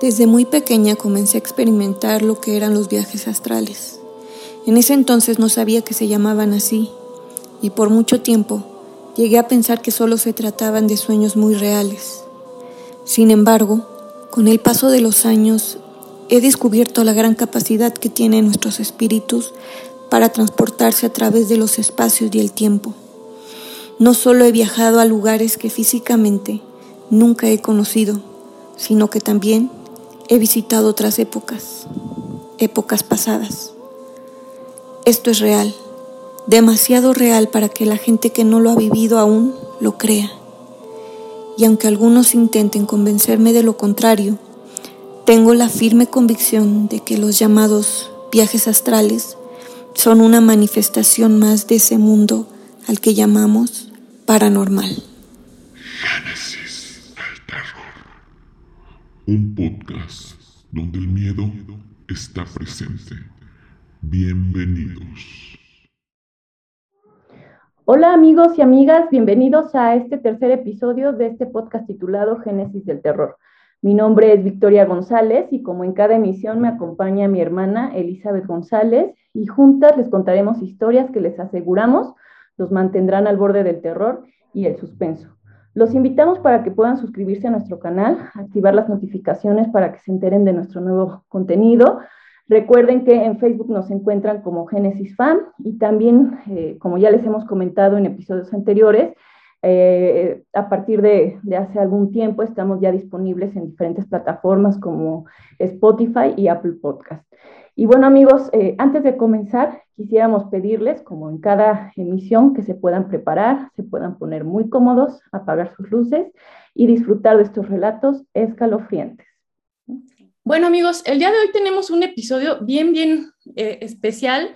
Desde muy pequeña comencé a experimentar lo que eran los viajes astrales. En ese entonces no sabía que se llamaban así, y por mucho tiempo llegué a pensar que solo se trataban de sueños muy reales. Sin embargo, con el paso de los años he descubierto la gran capacidad que tienen nuestros espíritus para transportarse a través de los espacios y el tiempo. No solo he viajado a lugares que físicamente nunca he conocido, sino que también he visitado otras épocas, épocas pasadas. Esto es real, demasiado real para que la gente que no lo ha vivido aún lo crea. Y aunque algunos intenten convencerme de lo contrario, tengo la firme convicción de que los llamados viajes astrales son una manifestación más de ese mundo al que llamamos paranormal. Un podcast donde el miedo está presente. Bienvenidos. Hola amigos y amigas, bienvenidos a este tercer episodio de este podcast titulado Génesis del Terror. Mi nombre es Victoria González y como en cada emisión me acompaña mi hermana Elizabeth González y juntas les contaremos historias que les aseguramos los mantendrán al borde del terror y el suspenso. Los invitamos para que puedan suscribirse a nuestro canal, activar las notificaciones para que se enteren de nuestro nuevo contenido. Recuerden que en Facebook nos encuentran como Genesis Fan y también, eh, como ya les hemos comentado en episodios anteriores, eh, a partir de, de, hace algún tiempo estamos ya disponibles en diferentes plataformas como Spotify y Apple Podcast. Y bueno amigos, eh, antes de comenzar, quisiéramos pedirles, como en cada emisión, que se puedan preparar, se puedan poner muy cómodos, apagar sus luces y disfrutar de estos relatos escalofriantes. Bueno amigos, el día de hoy tenemos un episodio bien, bien eh, especial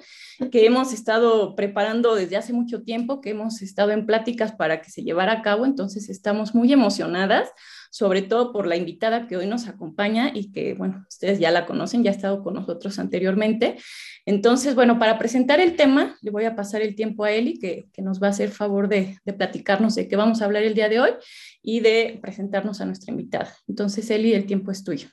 que hemos estado preparando desde hace mucho tiempo, que hemos estado en pláticas para que se llevara a cabo, entonces estamos muy emocionadas sobre todo por la invitada que hoy nos acompaña y que, bueno, ustedes ya la conocen, ya ha estado con nosotros anteriormente. Entonces, bueno, para presentar el tema, le voy a pasar el tiempo a Eli, que, que nos va a hacer favor de, de, platicarnos de qué vamos a hablar el día de hoy y de presentarnos a nuestra invitada. Entonces, Eli, el tiempo es tuyo.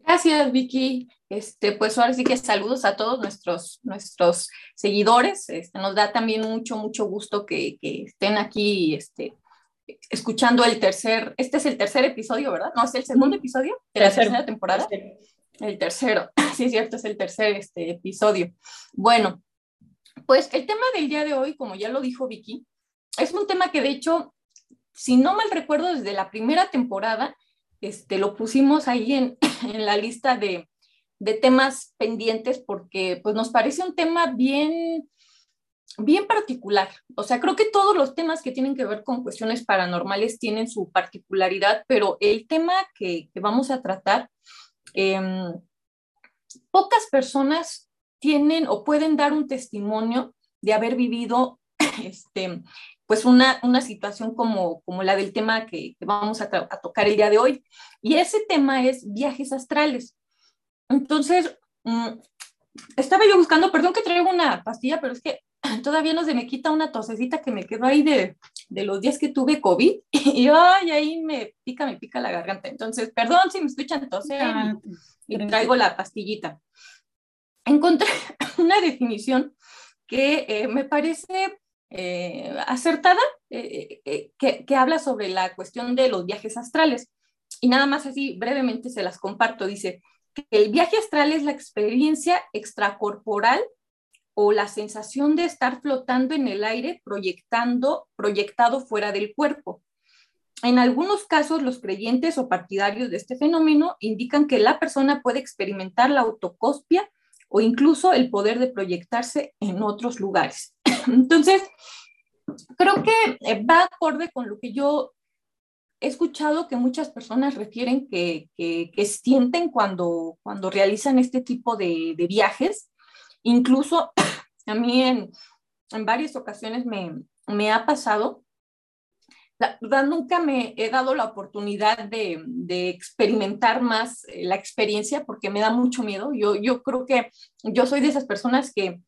Gracias, Vicky. Este, pues ahora sí que saludos a todos nuestros, nuestros seguidores. Este, nos da también mucho, mucho gusto que, que estén aquí este, escuchando el tercer, este es el tercer episodio, ¿verdad? No, es el segundo episodio de la tercera temporada. El tercero, sí es cierto, es el tercer este, episodio. Bueno, pues el tema del día de hoy, como ya lo dijo Vicky, es un tema que de hecho, si no mal recuerdo, desde la primera temporada, este, lo pusimos ahí en, en la lista de, de temas pendientes porque pues nos parece un tema bien bien particular. O sea, creo que todos los temas que tienen que ver con cuestiones paranormales tienen su particularidad, pero el tema que, que vamos a tratar, eh, pocas personas tienen o pueden dar un testimonio de haber vivido este, pues una, una situación como, como la del tema que, que vamos a, a tocar el día de hoy. Y ese tema es viajes astrales. Entonces, mmm, estaba yo buscando, perdón que traigo una pastilla, pero es que todavía no se me quita una tosecita que me quedó ahí de, de los días que tuve COVID y ay, ahí me pica, me pica la garganta. Entonces, perdón si me escuchan toser y, y traigo la pastillita. Encontré una definición que eh, me parece eh, acertada, eh, eh, que, que habla sobre la cuestión de los viajes astrales. Y nada más así brevemente se las comparto. Dice que el viaje astral es la experiencia extracorporal o la sensación de estar flotando en el aire proyectando, proyectado fuera del cuerpo. En algunos casos, los creyentes o partidarios de este fenómeno indican que la persona puede experimentar la autocospia o incluso el poder de proyectarse en otros lugares. Entonces, creo que eh, va acorde con lo que yo he escuchado que muchas personas refieren que, que, que sienten cuando, cuando realizan este tipo de, de viajes Incluso a mí en, en varias ocasiones me, me, ha pasado. La verdad, nunca me he dado la oportunidad de, de experimentar más eh, la experiencia porque me da mucho miedo. Yo, yo creo que yo soy de esas personas que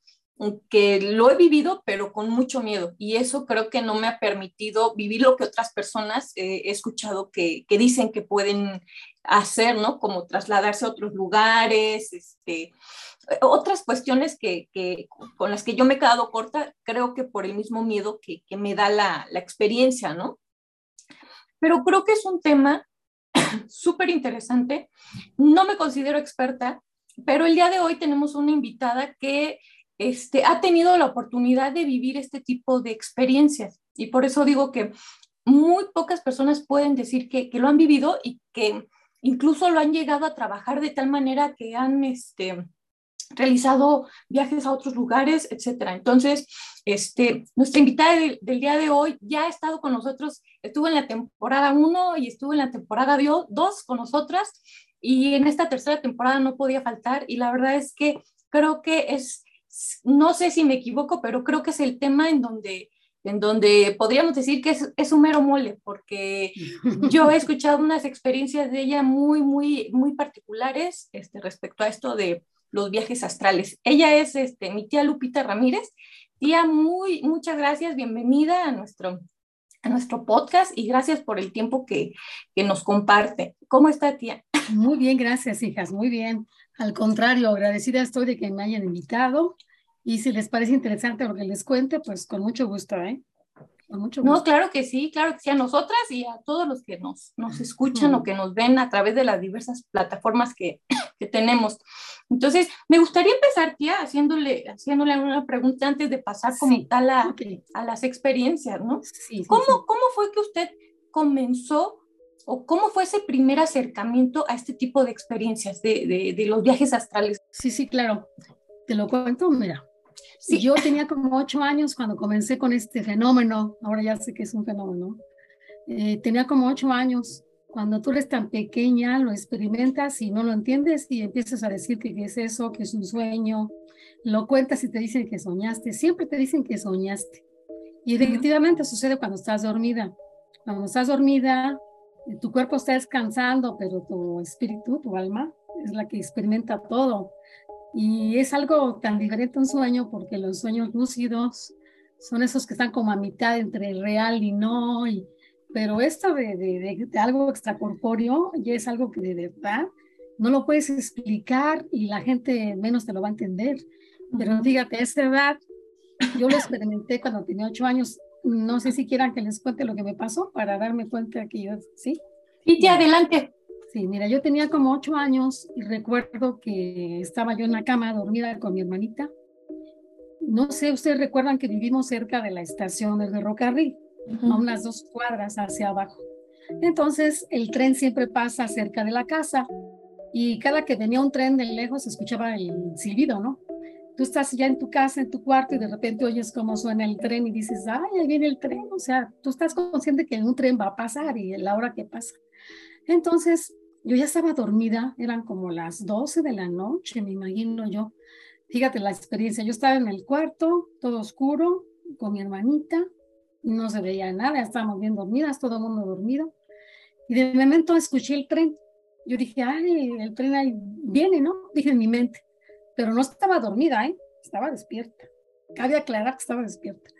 que lo he vivido, pero con mucho miedo. Y eso creo que no me ha permitido vivir lo que otras personas eh, he escuchado que, que, dicen que pueden hacer, ¿no? Como trasladarse a otros lugares, este, otras cuestiones que, que, con las que yo me he quedado corta, creo que por el mismo miedo que, que me da la, la experiencia, ¿no? Pero creo que es un tema súper interesante. No me considero experta, pero el día de hoy tenemos una invitada que este, ha tenido la oportunidad de vivir este tipo de experiencias. Y por eso digo que muy pocas personas pueden decir que, lo han vivido y que incluso lo han llegado a trabajar de tal manera que han este, realizado viajes a otros lugares, etcétera. Entonces, este, nuestra invitada del, día de hoy ya ha estado con nosotros, estuvo en la temporada 1 y estuvo en la temporada 2 con nosotras y en esta tercera temporada no podía faltar y la verdad es que creo que es no sé si me equivoco, pero creo que es el tema en donde, en donde podríamos decir que es, es un mero mole, porque yo he escuchado unas experiencias de ella muy, muy, muy particulares este, respecto a esto de los viajes astrales. Ella es este, mi tía Lupita Ramírez. Tía, muy, muchas gracias, bienvenida a nuestro, a nuestro podcast y gracias por el tiempo que, que nos comparte. ¿Cómo está, tía? Muy bien, gracias, hijas, muy bien. Al contrario, agradecida estoy de que me hayan invitado y si les parece interesante lo que les cuente, pues con mucho gusto, ¿eh? Con mucho gusto. No, claro que sí, claro que sí, a nosotras y a todos los que nos, nos escuchan o que nos ven a través de las diversas plataformas que, que tenemos. Entonces, me gustaría empezar, tía, haciéndole, haciéndole una pregunta antes de pasar como tal a, a, las experiencias, ¿no? Sí, ¿Cómo, ¿Cómo fue que usted comenzó o cómo fue ese primer acercamiento a este tipo de experiencias de, de, los viajes astrales? Sí, sí, claro. Te lo cuento, mira. Sí. Yo tenía como ocho años cuando comencé con este fenómeno, ahora ya sé que es un fenómeno. Eh, tenía como ocho años. Cuando tú eres tan pequeña, lo experimentas y no lo entiendes y empiezas a decir que es eso, que es un sueño. Lo cuentas y te dicen que soñaste. Siempre te dicen que soñaste. Y efectivamente sucede cuando estás dormida. Cuando estás dormida, tu cuerpo está descansando, pero tu espíritu, tu alma, es la que experimenta todo. Y es algo tan diferente un sueño porque los sueños lúcidos son esos que están como a mitad entre real y no. Y, pero esto de, de, de, algo extracorpóreo ya es algo que de verdad no lo puedes explicar y la gente menos te lo va a entender. Pero fíjate, a esta edad, yo lo experimenté cuando tenía ocho años no sé si quieran que les cuente lo que me pasó para darme cuenta que yo, ¿sí? Y te adelante. Sí, mira, yo tenía como ocho años y recuerdo que estaba yo en la cama dormida con mi hermanita. No sé, ustedes recuerdan que vivimos cerca de la estación del ferrocarril, a unas dos cuadras hacia abajo. Entonces, el tren siempre pasa cerca de la casa y cada que venía un tren de lejos se escuchaba el silbido, ¿no? tú estás ya en tu casa, en tu cuarto y de repente oyes cómo suena el tren y dices, ay, ahí viene el tren. O sea, tú estás consciente que un tren va a pasar y la hora que pasa. Entonces, yo ya estaba dormida, eran como las 12 de la noche, me imagino yo. Fíjate la experiencia, yo estaba en el cuarto, todo oscuro, con mi hermanita, no se veía nada, estábamos bien dormidas, todo el mundo dormido. Y de momento escuché el tren. Yo dije, ay, el tren ahí viene, ¿no? Dije en mi mente pero no estaba dormida, ¿eh? estaba despierta. Cabe aclarar que estaba despierta.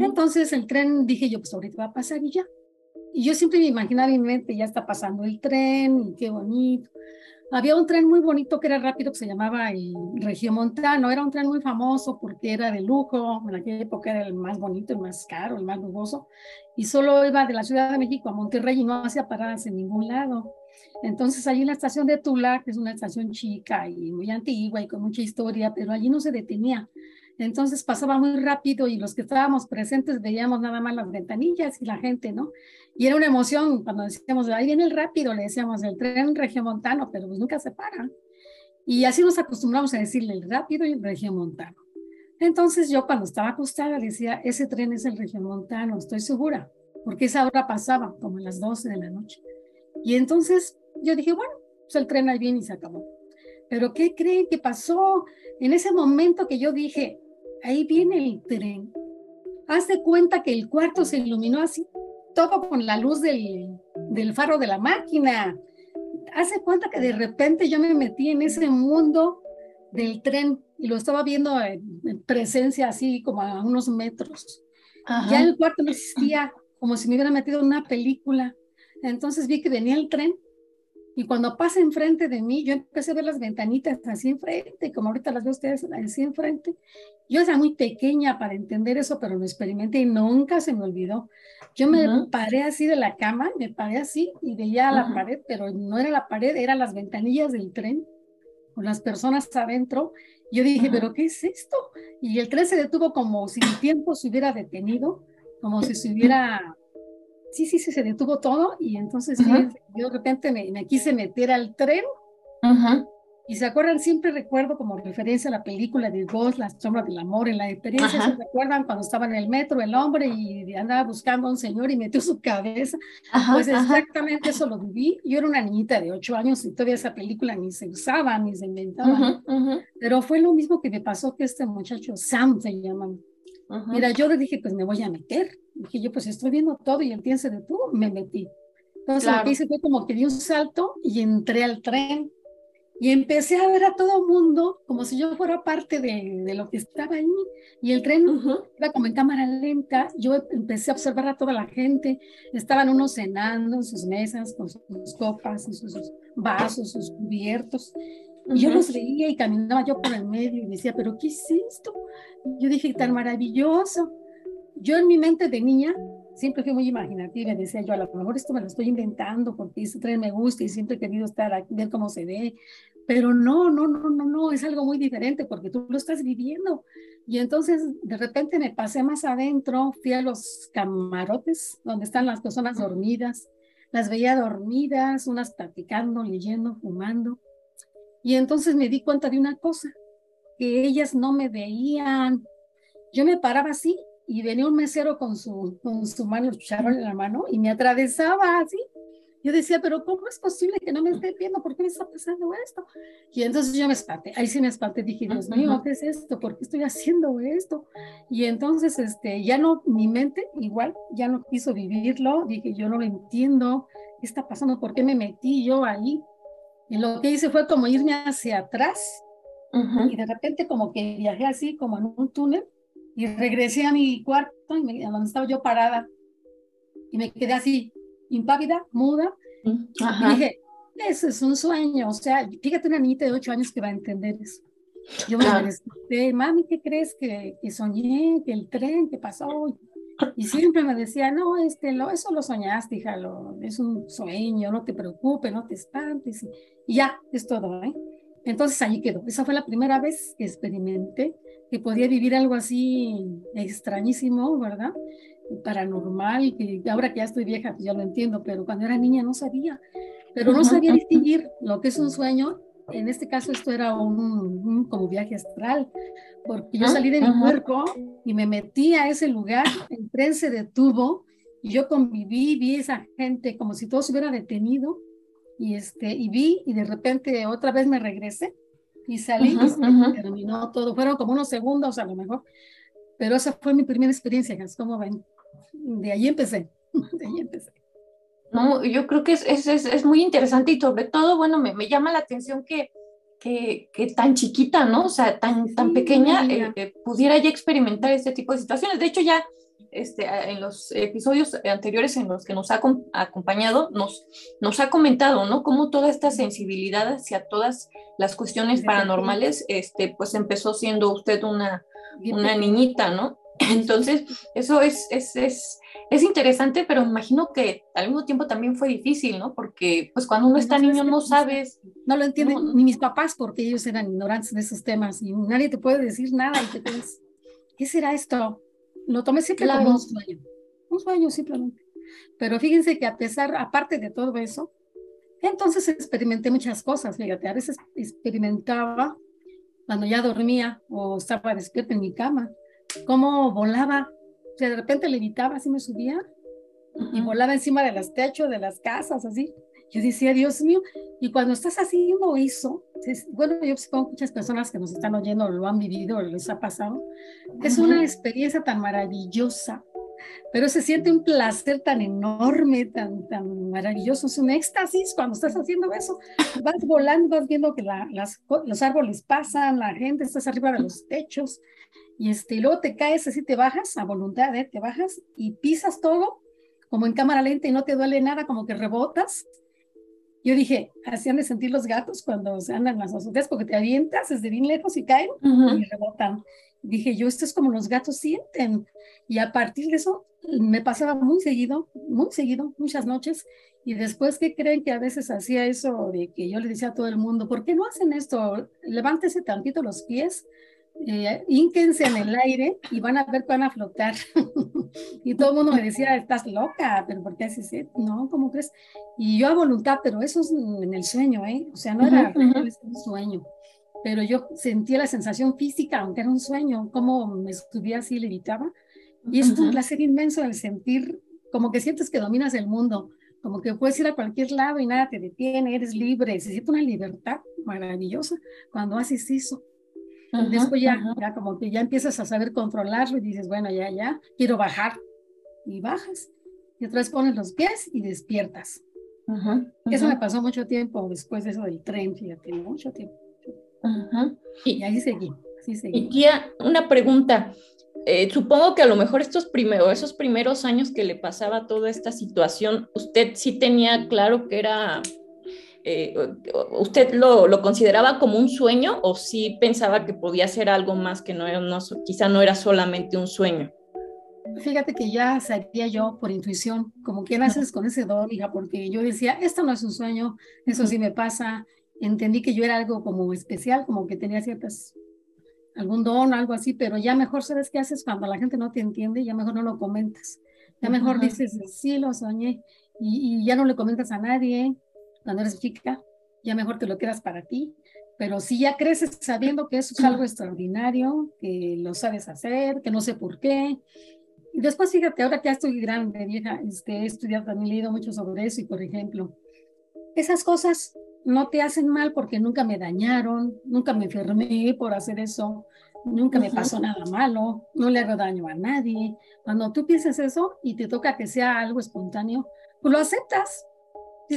Entonces el tren, dije yo, pues ahorita va a pasar y ya. Y yo siempre me imaginaba en mi mente, ya está pasando el tren, y qué bonito. Había un tren muy bonito que era rápido, que se llamaba el Regiomontano. Era un tren muy famoso porque era de lujo. En aquella época era el más bonito, el más caro, el más lujoso. Y solo iba de la Ciudad de México a Monterrey y no hacía paradas en ningún lado. Entonces, allí en la estación de Tula, que es una estación chica y muy antigua y con mucha historia, pero allí no se detenía. Entonces pasaba muy rápido y los que estábamos presentes veíamos nada más las ventanillas y la gente, ¿no? Y era una emoción cuando decíamos, ahí viene el rápido, le decíamos el tren regiomontano, pero pues nunca se para. Y así nos acostumbramos a decirle el rápido y el regiomontano. Entonces yo cuando estaba acostada decía, ese tren es el regiomontano, estoy segura, porque esa hora pasaba como a las 12 de la noche. Y entonces yo dije, bueno, pues el tren ahí viene y se acabó. Pero ¿qué creen que pasó en ese momento que yo dije, ahí viene el tren? Haz de cuenta que el cuarto se iluminó así, todo con la luz del, del faro de la máquina. Haz de cuenta que de repente yo me metí en ese mundo del tren y lo estaba viendo en, presencia así como a unos metros. Ya el cuarto no existía, como si me hubiera metido en una película. Entonces vi que venía el tren y cuando pasa enfrente de mí, yo empecé a ver las ventanitas así enfrente, como ahorita las veo ustedes así enfrente. Yo era muy pequeña para entender eso, pero lo experimenté y nunca se me olvidó. Yo me paré así de la cama, me paré así y veía la pared, pero no era la pared, eran las ventanillas del tren con las personas adentro. Yo dije, ¿pero qué es esto? Y el tren se detuvo como si el tiempo se hubiera detenido, como si se hubiera sí, sí, sí, se detuvo todo y entonces yo de repente me, quise meter al tren. Y se acuerdan, siempre recuerdo como referencia a la película de Ghost, La sombra del amor, en la experiencia, ¿se recuerdan cuando estaba en el metro el hombre y andaba buscando a un señor y metió su cabeza? pues exactamente eso lo viví. Yo era una niñita de ocho años y todavía esa película ni se usaba, ni se inventaba. Pero fue lo mismo que me pasó que este muchacho, Sam se llama. Mira, yo le dije, pues me voy a meter. Dije yo, pues estoy viendo todo y el tren se detuvo, me metí. Entonces lo que hice fue como que di un salto y entré al tren. Y empecé a ver a todo mundo como si yo fuera parte de, de, lo que estaba ahí. Y el tren iba como en cámara lenta. Yo empecé a observar a toda la gente. Estaban unos cenando en sus mesas con sus copas y sus, vasos, sus cubiertos. Y yo los veía y caminaba yo por el medio y decía, pero ¿qué es esto? Yo dije, tan maravilloso. Yo en mi mente de niña siempre fui muy imaginativa, decía yo, a lo mejor esto me lo estoy inventando porque ese tren me gusta y siempre he querido estar aquí, ver cómo se ve, pero no, no, no, no, no, es algo muy diferente porque tú lo estás viviendo. Y entonces de repente me pasé más adentro, fui a los camarotes donde están las personas dormidas, las veía dormidas, unas platicando, leyendo, fumando. Y entonces me di cuenta de una cosa, que ellas no me veían. Yo me paraba así y venía un mesero con su, con su mano, en la mano y me atravesaba así. Yo decía, pero ¿cómo es posible que no me esté viendo? ¿Por qué me está pasando esto? Y entonces yo me espanté, ahí sí me espanté, dije, Dios mío, ¿qué es esto? ¿Por qué estoy haciendo esto? Y entonces, este, ya no, mi mente igual, ya no quiso vivirlo, dije, yo no lo entiendo, ¿qué está pasando? ¿Por qué me metí yo ahí? Y lo que hice fue como irme hacia atrás y de repente como que viajé así como en un túnel y regresé a mi cuarto, y me, donde estaba yo parada, y me quedé así, impávida, muda, y dije, eso es un sueño, o sea, fíjate una niñita de ocho años que va a entender eso. Yo me desperté, mami, ¿qué crees que, que, soñé? Que el tren, que pasó? Y siempre me decía, no, este, lo, eso lo soñaste, hija, lo, es un sueño, no te preocupes, no te espantes. Y ya, es todo, ¿eh? Entonces ahí quedó. Esa fue la primera vez que experimenté que podía vivir algo así extrañísimo, ¿verdad? Paranormal, que ahora que ya estoy vieja, pues ya lo entiendo, pero cuando era niña no sabía. Pero no sabía distinguir lo que es un sueño. En este caso esto era un, como viaje astral, porque yo salí de mi cuerpo y me metí a ese lugar, el tren se detuvo y yo conviví, vi esa gente como si todo se hubiera detenido y, este, y vi y de repente otra vez me regresé y salí y terminó todo. Fueron como unos segundos a lo mejor, pero esa fue mi primera experiencia, como ven? De ahí empecé, de ahí empecé. No, yo creo que es, es, es, muy interesante y sobre todo, bueno, me, me llama la atención que, que, que, tan chiquita, ¿no? O sea, tan, tan pequeña, eh, pudiera ya experimentar este tipo de situaciones. De hecho, ya este, en los episodios anteriores en los que nos ha acompañado, nos, nos ha comentado, ¿no? Cómo toda esta sensibilidad hacia todas las cuestiones paranormales, este, pues empezó siendo usted una, una niñita, ¿no? Entonces, eso es, es, es, es, interesante, pero imagino que al mismo tiempo también fue difícil, ¿no? Porque pues cuando uno está niño no sabes. No lo entienden ni mis papás porque ellos eran ignorantes de esos temas y nadie te puede decir nada y te piensas, ¿qué será esto? Lo tomé siempre como un sueño, un sueño simplemente. Pero fíjense que a pesar, aparte de todo eso, entonces experimenté muchas cosas, fíjate, a veces experimentaba cuando ya dormía o estaba despierta en mi cama, cómo volaba, o sea, de repente levitaba, así me subía y volaba encima de los techos de las casas, así. Yo decía, Dios mío, y cuando estás haciendo eso, bueno, yo supongo que muchas personas que nos están oyendo lo han vivido, les ha pasado, es una experiencia tan maravillosa. pero se siente un placer tan enorme, tan, tan maravilloso, es un éxtasis cuando estás haciendo eso. Vas volando, vas viendo que las, los árboles pasan, la gente, estás arriba de los techos, y, este, y luego te caes así, te bajas a voluntad, ¿eh? te bajas y pisas todo como en cámara lenta y no te duele nada, como que rebotas. Yo dije, así han de sentir los gatos cuando se andan las azoteas, porque te avientas desde bien lejos y caen y rebotan. Dije yo, esto es como los gatos sienten. Y a partir de eso me pasaba muy seguido, muy seguido, muchas noches. Y después, ¿qué creen que a veces hacía eso de que yo le decía a todo el mundo, ¿por qué no hacen esto? Levántese tantito los pies eh, en el aire y van a ver que van a flotar. y todo el mundo me decía, estás loca, pero ¿por qué haces eso? No, ¿cómo crees? Y yo a voluntad, pero eso es en el sueño, ¿eh? O sea, no era un sueño, pero yo sentía la sensación física, aunque era un sueño, como me subía así, levitaba. Y es un placer inmenso el sentir, como que sientes que dominas el mundo, como que puedes ir a cualquier lado y nada te detiene, eres libre, se siente una libertad maravillosa cuando haces eso. Después ya, ya como que ya empiezas a saber controlarlo y dices, bueno, ya, ya, quiero bajar. Y bajas. Y otra vez pones los pies y despiertas. Eso me pasó mucho tiempo después de eso del tren, fíjate, mucho tiempo. Y, ahí seguí, Y tía, una pregunta. Eh, supongo que a lo mejor estos primeros, esos primeros años que le pasaba toda esta situación, usted sí tenía claro que era eh, ¿usted lo, lo, consideraba como un sueño o sí pensaba que podía ser algo más que no, no, quizá no era solamente un sueño? Fíjate que ya sabía yo por intuición, como que naces con ese don, hija, porque yo decía, esto no es un sueño, eso sí me pasa. Entendí que yo era algo como especial, como que tenía ciertas, algún don, algo así, pero ya mejor sabes qué haces cuando la gente no te entiende, ya mejor no lo comentas. Ya mejor dices, sí, lo soñé, y, y, ya no le comentas a nadie, cuando eres chica, ya mejor te lo quedas para ti, pero si ya creces sabiendo que eso es algo extraordinario, que lo sabes hacer, que no sé por qué. Y después, fíjate, ahora que ya estoy grande, vieja, este, he estudiado, también he leído mucho sobre eso y, por ejemplo, esas cosas no te hacen mal porque nunca me dañaron, nunca me enfermé por hacer eso, nunca me pasó nada malo, no le hago daño a nadie. Cuando tú piensas eso y te toca que sea algo espontáneo, pues lo aceptas,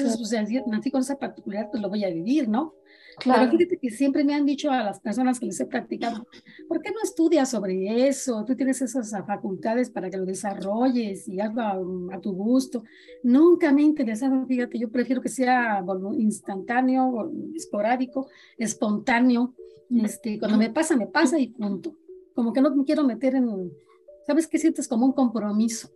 dices, pues nací con esa particular, pues lo voy a vivir, ¿no? Claro. Pero fíjate que siempre me han dicho a las personas que les he practicado, ¿por qué no estudias sobre eso? Tú tienes esas facultades para que lo desarrolles y hazlo a, tu gusto. Nunca me ha interesado, fíjate, yo prefiero que sea instantáneo, esporádico, espontáneo. Este, cuando me pasa, me pasa y punto. Como que no me quiero meter en, ¿sabes qué sientes? Como un compromiso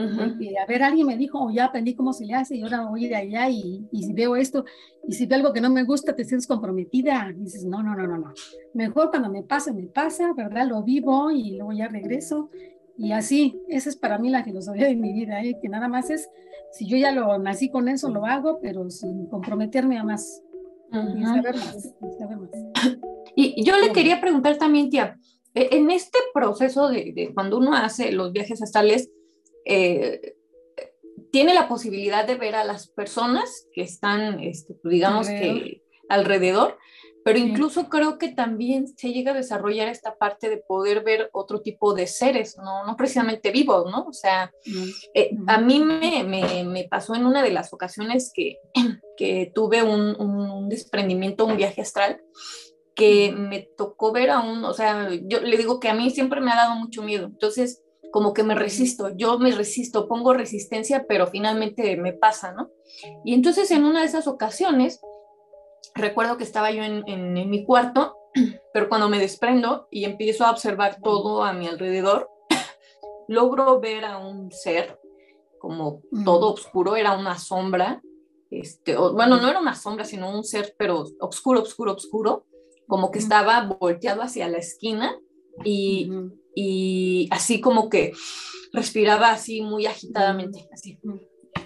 a ver, alguien me dijo, oh, ya aprendí cómo se le hace y ahora voy de allá y, y, si veo esto y si veo algo que no me gusta, te sientes comprometida. dices, no, no, no, no, no. Mejor cuando me pasa, me pasa, ¿verdad? Lo vivo y luego ya regreso. Y así, esa es para mí la filosofía de mi vida, ¿eh? que nada más es, si yo ya lo nací con eso, lo hago, pero sin comprometerme a más. Y saber más, saber más. Y yo le quería preguntar también, tía, e, en este proceso de, de cuando uno hace los viajes astrales, eh, tiene la posibilidad de ver a las personas que están, este, pues, digamos alrededor. que alrededor, pero incluso creo que también se llega a desarrollar esta parte de poder ver otro tipo de seres, no, no precisamente vivos, ¿no? O sea, eh, a mí me, me, me, pasó en una de las ocasiones que, que tuve un, un, desprendimiento, un viaje astral, que me tocó ver a un, o sea, yo le digo que a mí siempre me ha dado mucho miedo, entonces como que me resisto, yo me resisto, pongo resistencia, pero finalmente me pasa, ¿no? Y entonces en una de esas ocasiones, recuerdo que estaba yo en, en, mi cuarto, pero cuando me desprendo y empiezo a observar todo a mi alrededor, logro ver a un ser como todo oscuro, era una sombra, este, bueno, no era una sombra, sino un ser, pero oscuro, oscuro, oscuro, como que estaba volteado hacia la esquina y, y así como que respiraba así muy agitadamente, así.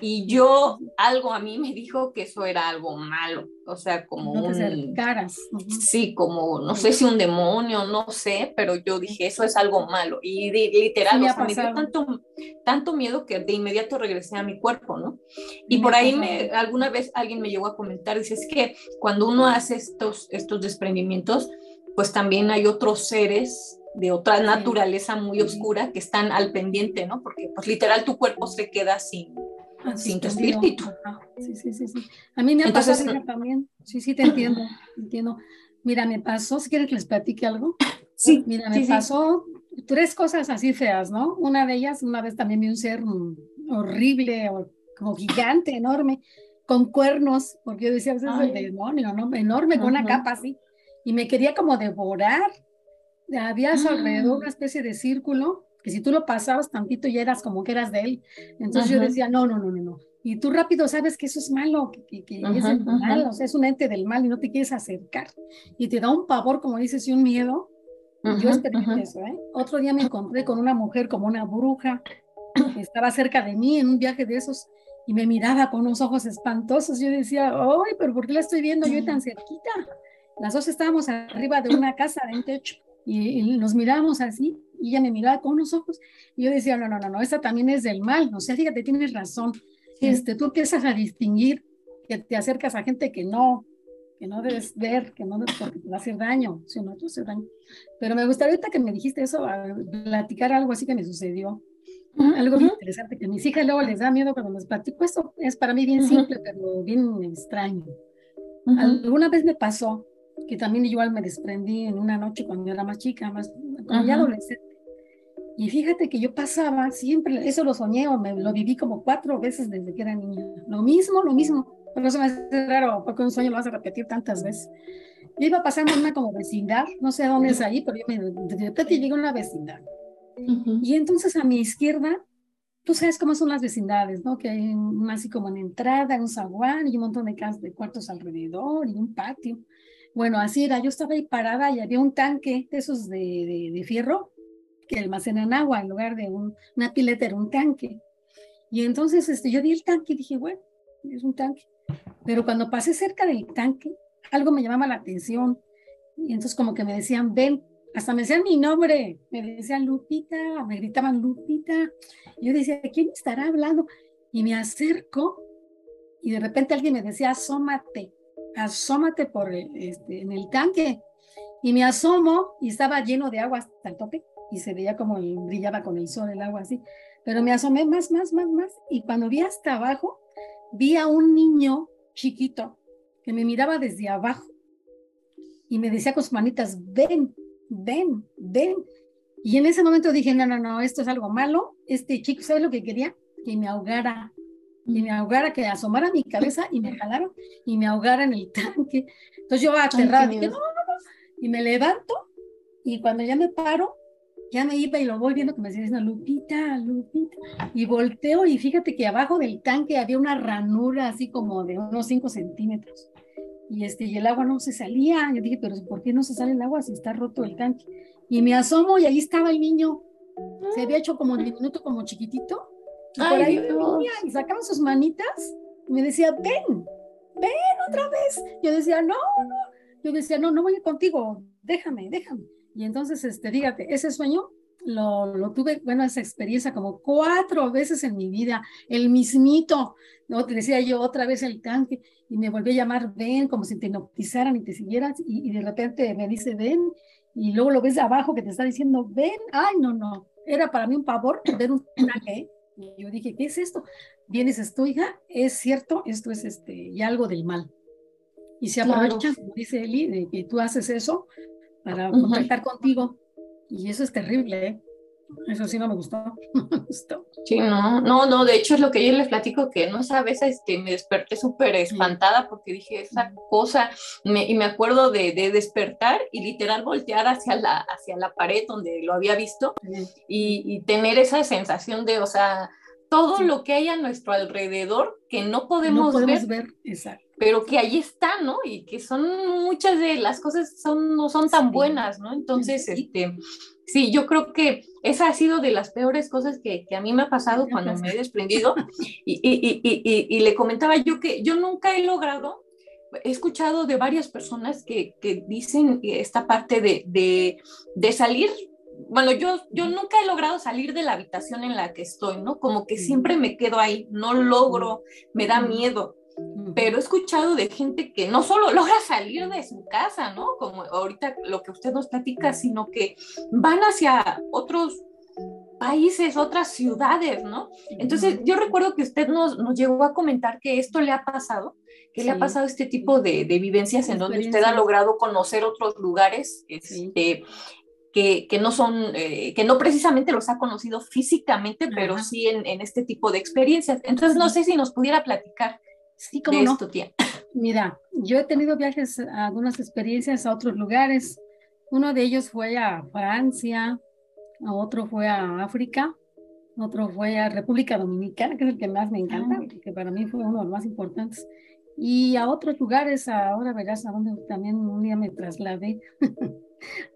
Y yo, algo a mí me dijo que eso era algo malo, o sea, como no un... caras. Sí, como, no sé si un demonio, no sé, pero yo dije, eso es algo malo. Y literal, me, dio tanto, tanto miedo que de inmediato regresé a mi cuerpo, ¿no? Y por ahí me, alguna vez alguien me llegó a comentar, dice, es que cuando uno hace estos, estos desprendimientos, pues también hay otros seres de otra naturaleza muy oscura que están al pendiente, ¿no? Porque pues literal tu cuerpo se queda sin, sin tu espíritu. Sí, sí, sí, sí. A mí me ha pasado también. Sí, sí, te entiendo, entiendo. Mira, me pasó, si quieres que les platique algo. Sí. Mira, me pasó tres cosas así feas, ¿no? Una de ellas, una vez también vi un ser horrible, como gigante, enorme, con cuernos, porque yo decía, es el demonio, ¿no? Enorme, con una capa así. Y me quería como devorar. Había a su alrededor una especie de círculo, que si tú lo pasabas tantito ya eras como que eras de él. Entonces yo decía, no, no, no, no, no. Y tú rápido sabes que eso es malo, que, que, es el mal, o sea, es un ente del mal y no te quieres acercar. Y te da un pavor, como dices, y un miedo. yo experimenté eso, ¿eh? Otro día me encontré con una mujer como una bruja, que estaba cerca de mí en un viaje de esos y me miraba con unos ojos espantosos. Yo decía, ¡ay, pero por qué la estoy viendo yo tan cerquita! Las dos estábamos arriba de una casa, de un techo, y, nos mirábamos así, y ella me miraba con unos ojos, y yo decía, no, no, no, no, esa también es del mal. O sea, fíjate, tienes razón este, tú empiezas a distinguir que te acercas a gente que no, que no debes ver, que no debes porque te va a hacer daño, si no te hace daño. Pero me gustaría ahorita que me dijiste eso, platicar algo así que me sucedió. Algo muy interesante que a mis hijas luego les da miedo cuando les platico. Esto es para mí bien simple, pero bien extraño. Alguna vez me pasó que también igual me desprendí en una noche cuando era más chica, más cuando ya adolescente y fíjate que yo pasaba siempre, eso lo soñé o me lo viví como cuatro veces desde que era niña. Lo mismo, lo mismo. Pero eso me hace raro, porque un sueño lo vas a repetir tantas veces. Yo iba pasando una como vecindad, no sé dónde es ahí, pero yo me, de repente llegué a una vecindad. Y entonces a mi izquierda, tú sabes cómo son las vecindades, ¿no? Que hay así como en entrada, un zaguán y un montón de casas de cuartos alrededor y un patio. Bueno, así era, yo estaba ahí parada y había un tanque de esos de, de, de fierro que almacenan agua en lugar de un, una pileta, era un tanque. Y entonces este, yo vi el tanque y dije, bueno, es un tanque. Pero cuando pasé cerca del tanque, algo me llamaba la atención. Y entonces como que me decían, ven, hasta me decían mi nombre, me decían Lupita, me gritaban Lupita. Y yo decía, ¿quién estará hablando? Y me acerco y de repente alguien me decía, asómate, asómate por este, en el tanque. Y me asomo y estaba lleno de agua hasta el tope y se veía como brillaba con el sol el agua así. Pero me asomé más, más, más, más y cuando vi hasta abajo, vi a un niño chiquito que me miraba desde abajo y me decía con sus manitas, ven, ven, ven. Y en ese momento dije, no, no, no, esto es algo malo. Este chico, ¿sabes lo que quería? Que me ahogara, que me ahogara, que asomara mi cabeza y me jalaron y me ahogara en el tanque. Entonces yo aterrada, dije, no, no, no. Y me levanto y cuando ya me paro, ya me iba y lo voy viendo que me decía Lupita, Lupita. Y volteo y fíjate que abajo del tanque había una ranura así como de unos 5 centímetros. Y, este, y el agua no se salía. Yo dije, pero ¿por qué no se sale el agua si está roto el tanque? Y me asomo y ahí estaba el niño. Se había hecho como diminuto, como chiquitito. Y por ahí venía y sacaba sus manitas y me decía, ven, ven otra vez. Yo decía, no, no. Yo decía, no, no voy contigo, déjame, déjame. Y entonces, este, dígate, ese sueño lo, lo, tuve, bueno, esa experiencia como cuatro veces en mi vida, el mismito, ¿no? Te decía yo otra vez el tanque y me volvió a llamar, ven, como si te hipnotizaran y te siguieras y, de repente me dice, ven, y luego lo ves abajo que te está diciendo, ven, ay, no, no, era para mí un pavor ver un tanque. Y yo dije, ¿qué es esto? Vienes, esto, hija, es cierto, esto es este, y algo del mal. Y se aprovechan, como dice Eli, de que tú haces eso para contactar contigo. Y eso es terrible, ¿eh? Eso sí no me gustó. Sí, no, no, no, de hecho es lo que yo les platico, que no sabes, este, me desperté súper espantada porque dije esa cosa, me, y me acuerdo de, de, despertar y literal voltear hacia la, hacia la pared donde lo había visto y, y, tener esa sensación de, o sea, todo lo que hay a nuestro alrededor que no podemos, no podemos ver, exacto. pero que ahí está, ¿no? Y que son muchas de las cosas son, no son tan buenas, ¿no? Entonces, este, sí, yo creo que esa ha sido de las peores cosas que, que a mí me ha pasado cuando me he desprendido. Y, y, y, y, le comentaba yo que yo nunca he logrado, he escuchado de varias personas que, que dicen esta parte de, de, de salir bueno, yo, yo nunca he logrado salir de la habitación en la que estoy, ¿no? Como que siempre me quedo ahí, no logro, me da miedo. Pero he escuchado de gente que no solo logra salir de su casa, ¿no? Como ahorita lo que usted nos platica, sino que van hacia otros países, otras ciudades, ¿no? Entonces, yo recuerdo que usted nos, nos llegó a comentar que esto le ha pasado, que le ha pasado este tipo de, de vivencias en donde usted ha logrado conocer otros lugares, este, que, que, no son, eh, que no precisamente los ha conocido físicamente, pero sí en, en, este tipo de experiencias. Entonces, no sé si nos pudiera platicar sí, ¿cómo de no? esto, tía. Mira, yo he tenido viajes, algunas experiencias a otros lugares. Uno de ellos fue a Francia, otro fue a África, otro fue a República Dominicana, que es el que más me encanta, ah, que para mí fue uno de los más importantes. Y a otros lugares, ahora verás a donde también un día me trasladé.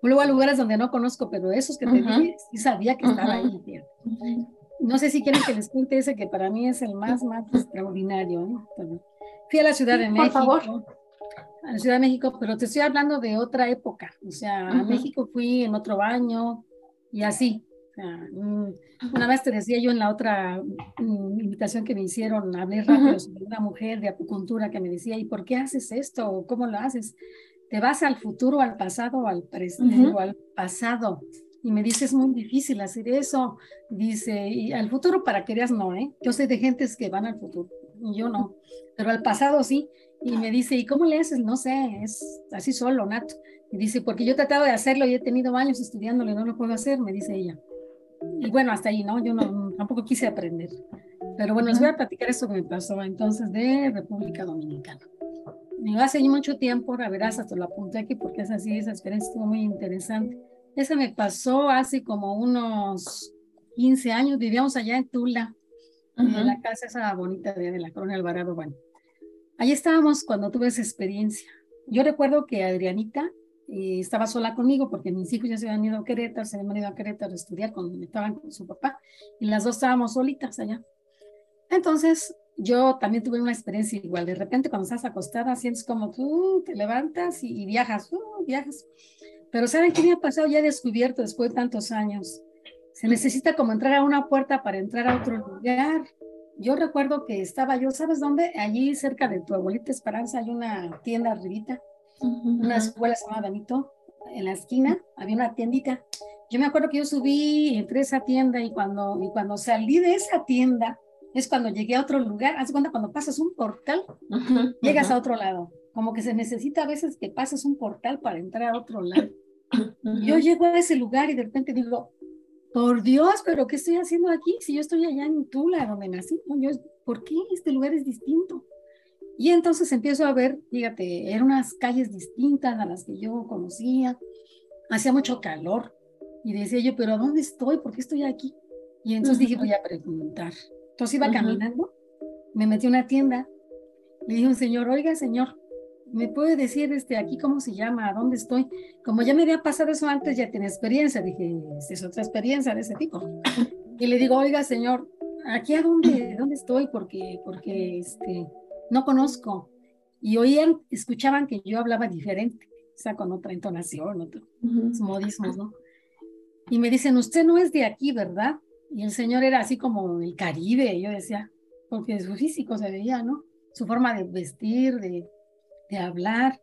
Luego a lugares donde no conozco, pero esos que te dije, sí sabía que estaba ahí. No sé si quieren que les cuente ese que para mí es el más, más extraordinario. Fui a la Ciudad de México. Por favor. A la Ciudad de México, pero te estoy hablando de otra época. O sea, a México fui en otro baño, y así. Mm, una vez te decía yo en la otra mm, invitación que me hicieron, hablé rápido sobre una mujer de acupuntura que me decía, ¿y por qué haces esto? ¿Cómo lo haces? ¿Te vas al futuro, al pasado o al presente o al pasado? Y me dice, es muy difícil hacer eso. Dice, y al futuro para que veas no, ¿eh? Yo sé de gentes que van al futuro, y yo no, pero al pasado sí. Y me dice, ¿y cómo le haces? No sé, es así solo, nato. Y dice, porque yo he tratado de hacerlo y he tenido años estudiándolo y no lo puedo hacer, me dice ella. Y bueno, hasta ahí, ¿no? Yo no, tampoco quise aprender. Pero bueno, les voy a platicar eso que me pasó entonces de República Dominicana. Me hace mucho tiempo, la verás, hasta lo apunté aquí porque es así, esa experiencia estuvo muy interesante. Esa me pasó hace como unos 15 años, vivíamos allá en Tula, en la casa esa bonita de, la Corona Alvarado. Bueno, ahí estábamos cuando tuve esa experiencia. Yo recuerdo que Adrianita y estaba sola conmigo porque mis hijos ya se habían ido a Querétaro, se habían ido a Querétaro a estudiar cuando estaban con su papá y las dos estábamos solitas allá. Entonces, yo también tuve una experiencia igual. De repente, cuando estás acostada, sientes como tú te levantas y, viajas, uh, viajas. Pero ¿saben qué me ha pasado? Ya he descubierto después de tantos años. Se necesita como entrar a una puerta para entrar a otro lugar. Yo recuerdo que estaba yo, ¿sabes dónde? Allí cerca de tu abuelita Esperanza hay una tienda arribita una escuela se llama Benito, en la esquina había una tiendita. Yo me acuerdo que yo subí, entré a esa tienda y cuando, y cuando salí de esa tienda, es cuando llegué a otro lugar. Haz cuenta cuando pasas un portal, llegas a otro lado. Como que se necesita a veces que pases un portal para entrar a otro lado. Yo llego a ese lugar y de repente digo, por Dios, pero ¿qué estoy haciendo aquí? Si yo estoy allá en Tula, donde nací, yo, ¿por qué este lugar es distinto? Y entonces empiezo a ver, fíjate, eran unas calles distintas a las que yo conocía, hacía mucho calor. Y decía yo, pero ¿dónde estoy? ¿Por qué estoy aquí? Y entonces dije, voy a preguntar. Entonces iba caminando, me metí a una tienda, le dije a un señor, oiga, señor, ¿me puede decir este, aquí cómo se llama? ¿A dónde estoy? Como ya me había pasado eso antes, ya tenía experiencia. Dije, es otra experiencia de ese tipo. Y le digo, oiga, señor, ¿aquí a dónde, dónde estoy? Porque, porque, este, no conozco. Y oían, escuchaban que yo hablaba diferente, o sea, con otra entonación, otros modismos, ¿no? Y me dicen, usted no es de aquí, ¿verdad? Y el señor era así como el Caribe, yo decía, porque su físico se veía, ¿no? Su forma de vestir, de, de hablar.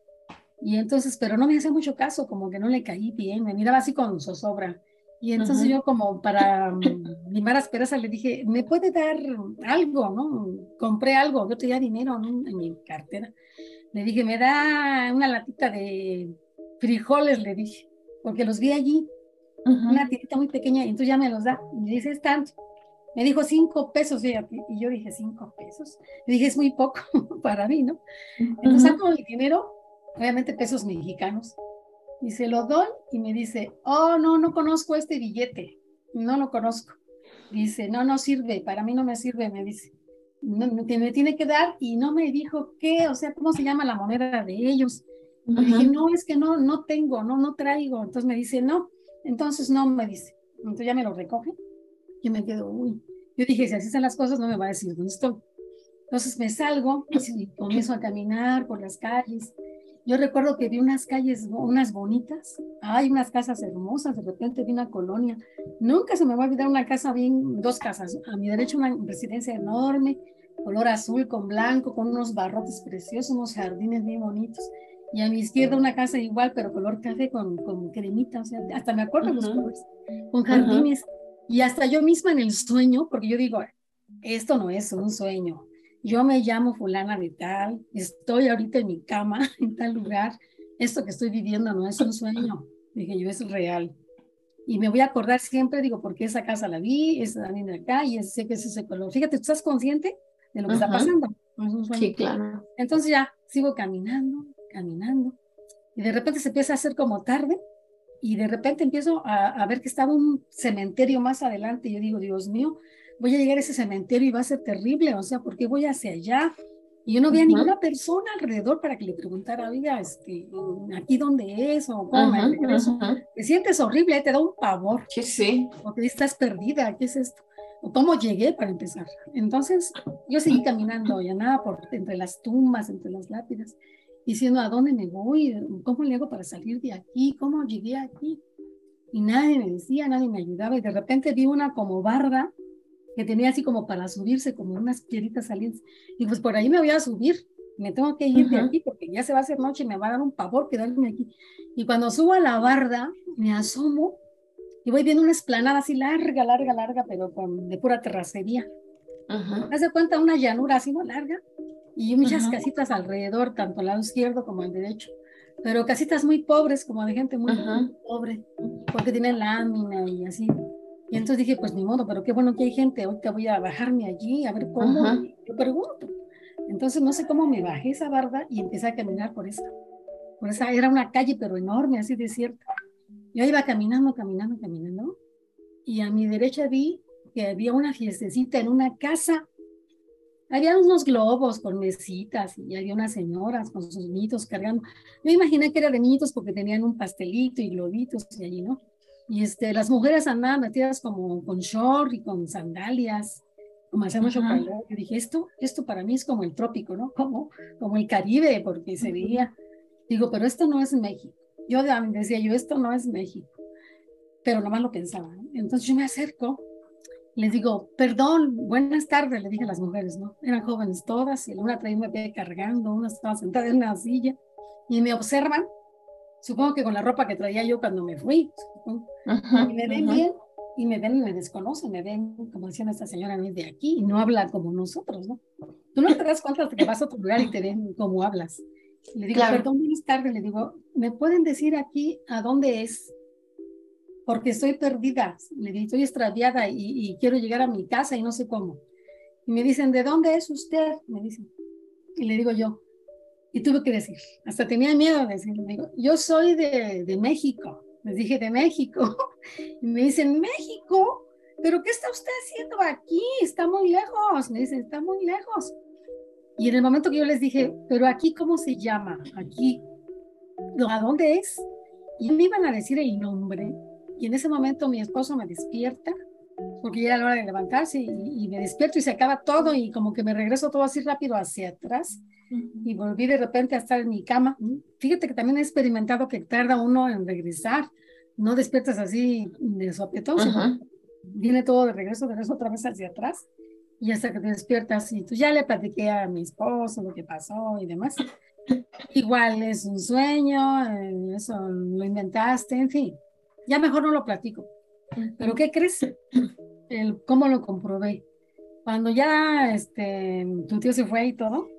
Y entonces, pero no me hacía mucho caso, como que no le caí bien, me miraba así con zozobra. Y entonces yo como para mm, limar asperezas le dije, ¿me puede dar algo? ¿no? Compré algo, yo tenía dinero en mi cartera. Le dije, me da una latita de frijoles, le dije, porque los vi allí, una tirita muy pequeña, y entonces ya me los da. Y me dice, es tanto. Me dijo cinco pesos, y yo dije, cinco pesos. Le dije, es muy poco para mí, ¿no? Entonces saco el dinero, obviamente pesos mexicanos, y se lo doy y me dice, oh, no, no conozco este billete, no lo conozco. Dice, no, no sirve, para mí no me sirve, me dice. No, me tiene que dar y no me dijo qué, o sea, cómo se llama la moneda de ellos. Dije, no, es que no, no tengo, no, no traigo. Entonces me dice, no, entonces no, me dice. Entonces ya me lo recoge. Y me quedo, uy. Yo dije, si así son las cosas, no me va a decir dónde estoy. Entonces me salgo y comienzo a caminar por las calles yo recuerdo que vi unas calles, unas bonitas, hay unas casas hermosas, de repente vi una colonia. Nunca se me va a olvidar una casa bien, dos casas. A mi derecha una residencia enorme, color azul con blanco, con unos barrotes preciosos, unos jardines bien bonitos. Y a mi izquierda una casa igual, pero color café con, con cremita, o sea, hasta me acuerdo los colores, con jardines. Y hasta yo misma en el sueño, porque yo digo, esto no es un sueño. Yo me llamo fulana de tal, estoy ahorita en mi cama, en tal lugar. Esto que estoy viviendo no es un sueño. Dije yo, es real. Y me voy a acordar siempre, digo, porque esa casa la vi, esa también de acá, y sé que es ese color. Fíjate, ¿tú estás consciente de lo que está pasando? Sí, claro. Entonces ya sigo caminando, caminando, y de repente se empieza a hacer como tarde, y de repente empiezo a, a ver que estaba un cementerio más adelante, y yo digo, Dios mío, voy a llegar a ese cementerio y va a ser terrible, o sea, ¿por qué voy hacia allá? Y yo no veía ninguna persona alrededor para que le preguntara, oiga, este, ¿aquí dónde es? O cómo Te sientes horrible, te da un pavor. Sí, sí. Porque estás perdida, ¿qué es esto? O cómo llegué para empezar. Entonces, yo seguí caminando, ya nada, por, entre las tumbas, entre las lápidas, diciendo, ¿a dónde me voy? ¿Cómo le hago para salir de aquí? ¿Cómo llegué aquí? Y nadie me decía, nadie me ayudaba. Y de repente vi una como barda que tenía así como para subirse, como unas piedritas salientes. Y pues por ahí me voy a subir, me tengo que ir de aquí porque ya se va a hacer noche y me va a dar un pavor quedarme aquí. Y cuando subo a la barda, me asomo y voy viendo una esplanada así larga, larga, larga, pero con, de pura terracería. Uh Hace cuenta una llanura así, ¿no? Larga, y muchas casitas alrededor, tanto al lado izquierdo como al derecho. Pero casitas muy pobres, como de gente muy, muy pobre, porque tienen lámina y así. Y entonces dije, pues ni modo, pero qué bueno que hay gente, ahorita voy a bajarme allí, a ver cómo, yo pregunto. Entonces no sé cómo me bajé esa barda y empecé a caminar por esa. Por esa era una calle, pero enorme, así desierta. Yo iba caminando, caminando, caminando, y a mi derecha vi que había una fiestecita en una casa. Había unos globos con mesitas y había unas señoras con sus niñitos cargando. Yo imaginé que era de niñitos porque tenían un pastelito y globitos y allí, ¿no? Y este, las mujeres andaban metidas como con short y con sandalias, como hacía mucho calor. Yo dije, esto, esto para mí es como el trópico, ¿no? Como, como el Caribe, porque se veía. Digo, pero esto no es México. Yo decía, yo, esto no es México. Pero nomás lo pensaba. Entonces yo me acerco, les digo, perdón, buenas tardes, le dije a las mujeres, ¿no? Eran jóvenes todas, y una traía un bebé cargando, una estaba sentada en una silla, y me observan supongo que con la ropa que traía yo cuando me fui, y me ven bien y me ven, me desconocen, me ven, como decían esta señora, no es de aquí y no habla como nosotros, ¿no? Tú no te das cuenta hasta que vas a otro lugar y te ven cómo hablas. Le digo, perdón, buenas tardes, le digo, ¿me pueden decir aquí a dónde es? Porque estoy perdida, le digo, estoy extraviada y, quiero llegar a mi casa y no sé cómo. Y me dicen, ¿de dónde es usted? Me dicen. Y le digo yo, y tuve que decir, hasta tenía miedo de decirle, digo, yo soy de, de México. Les dije, de México. Y me dicen, ¿México? ¿Pero qué está usted haciendo aquí? Está muy lejos. Me dicen, está muy lejos. Y en el momento que yo les dije, ¿pero aquí cómo se llama? Aquí, ¿a dónde es? Y me iban a decir el nombre. Y en ese momento mi esposo me despierta, porque ya era la hora de levantarse, y, y me despierto y se acaba todo, y como que me regreso todo así rápido hacia atrás y volví de repente a estar en mi cama. Fíjate que también he experimentado que tarda uno en regresar, no despiertas así de sopetón, viene todo de regreso, de regreso otra vez hacia atrás y hasta que te despiertas y tú ya le platiqué a mi esposo lo que pasó y demás. Igual es un sueño, eh, eso lo inventaste, en fin, ya mejor no lo platico. Pero ¿qué crees? El, ¿Cómo lo comprobé? Cuando ya este, tu tío se fue y todo,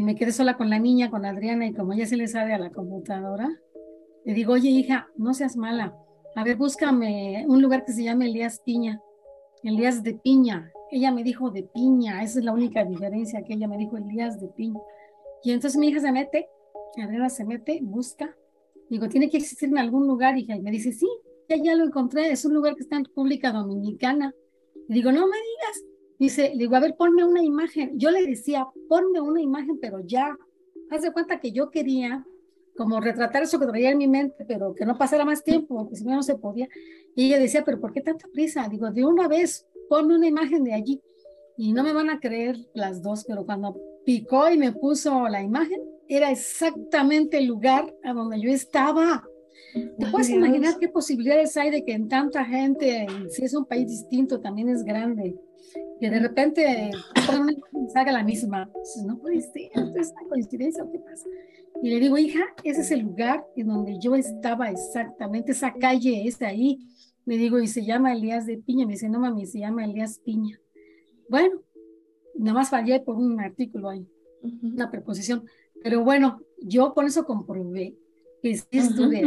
me quedé sola con la niña, con Adriana, y como ella se le sabe a la computadora, le digo, oye hija, no seas mala, a ver, búscame un lugar que se llame Elías Piña, Elías de Piña. Ella me dijo de Piña, esa es la única diferencia que ella me dijo Elías de Piña. Y entonces mi hija se mete, Adriana se mete, busca, digo, tiene que existir en algún lugar, hija, y me dice, sí, ya, ya lo encontré, es un lugar que está en República Dominicana. Y digo, no me digas, Dice, digo, a ver, ponme una imagen. Yo le decía, ponme una imagen, pero ya. Haz de cuenta que yo quería como retratar eso que traía en mi mente, pero que no pasara más tiempo, porque si no, no se podía. Y ella decía, pero ¿por qué tanta prisa? Digo, de una vez, ponme una imagen de allí. Y no me van a creer las dos, pero cuando picó y me puso la imagen, era exactamente el lugar a donde yo estaba. ¿Te puedes imaginar qué posibilidades hay de que en tanta gente, si es un país distinto, también es grande, que de repente salga la misma? No puede ser, es una coincidencia, ¿qué pasa? Y le digo, hija, ese es el lugar en donde yo estaba exactamente, esa calle es ahí. Le digo, y se llama Elías de Piña. Me dice, no mami, se llama Elías Piña. Bueno, nada más fallé por un artículo ahí, una preposición. Pero bueno, yo con eso comprobé que sí estuve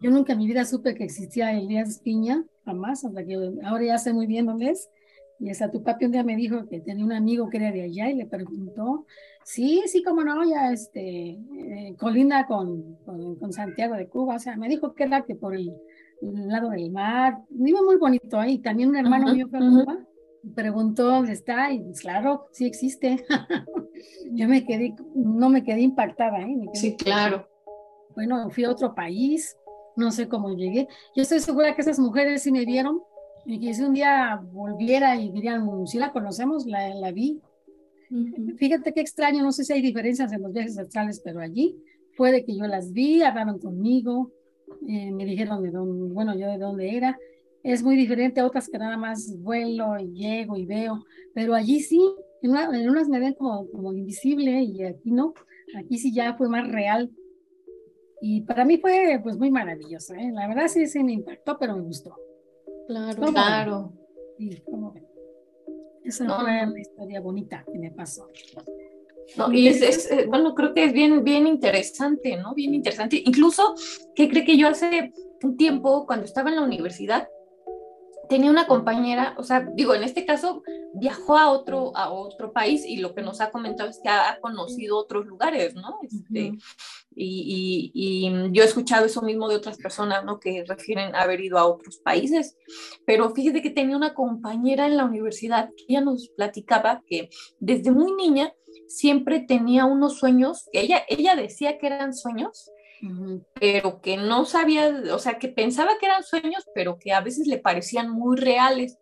Yo nunca en mi vida supe que existía Elías Piña, jamás, hasta que ahora ya sé muy bien dónde es. Y hasta tu papi un día me dijo que tenía un amigo que era de allá y le preguntó, sí, sí, cómo no, ya este, eh, colinda con, con, Santiago de Cuba, o sea, me dijo que era que por el, lado del mar, vive muy bonito ahí, también un hermano mío fue a Cuba, preguntó dónde está y pues, claro, sí existe. Yo me quedé, no me quedé impactada, ¿eh? sí, claro. Bueno, fui a otro país, no sé cómo llegué. Yo estoy segura que esas mujeres sí me vieron y que si un día volviera y dirían, si la conocemos, la, la vi. Fíjate qué extraño, no sé si hay diferencias en los viajes astrales, pero allí puede que yo las vi, hablaron conmigo, eh, me dijeron de dónde, bueno, yo de dónde era. Es muy diferente a otras que nada más vuelo y llego y veo, pero allí sí, en, unas me ven como, como invisible y aquí no, aquí sí ya fue más real. Y para mí fue pues muy maravilloso, ¿eh? la verdad sí, sí me impactó, pero me gustó. Claro, claro. Sí, Esa fue una historia bonita que me pasó. No, y es, eh, bueno, creo que es bien, bien interesante, ¿no? Bien interesante. Incluso, que cree que yo hace un tiempo, cuando estaba en la universidad, tenía una compañera, o sea, digo, en este caso viajó a otro, a otro país y lo que nos ha comentado es que ha, conocido otros lugares, ¿no? Este, y, y, yo he escuchado eso mismo de otras personas, ¿no? Que refieren haber ido a otros países. Pero fíjate que tenía una compañera en la universidad que ella nos platicaba que desde muy niña siempre tenía unos sueños, que ella, ella decía que eran sueños, pero que no sabía, o sea, que pensaba que eran sueños, pero que a veces le parecían muy reales.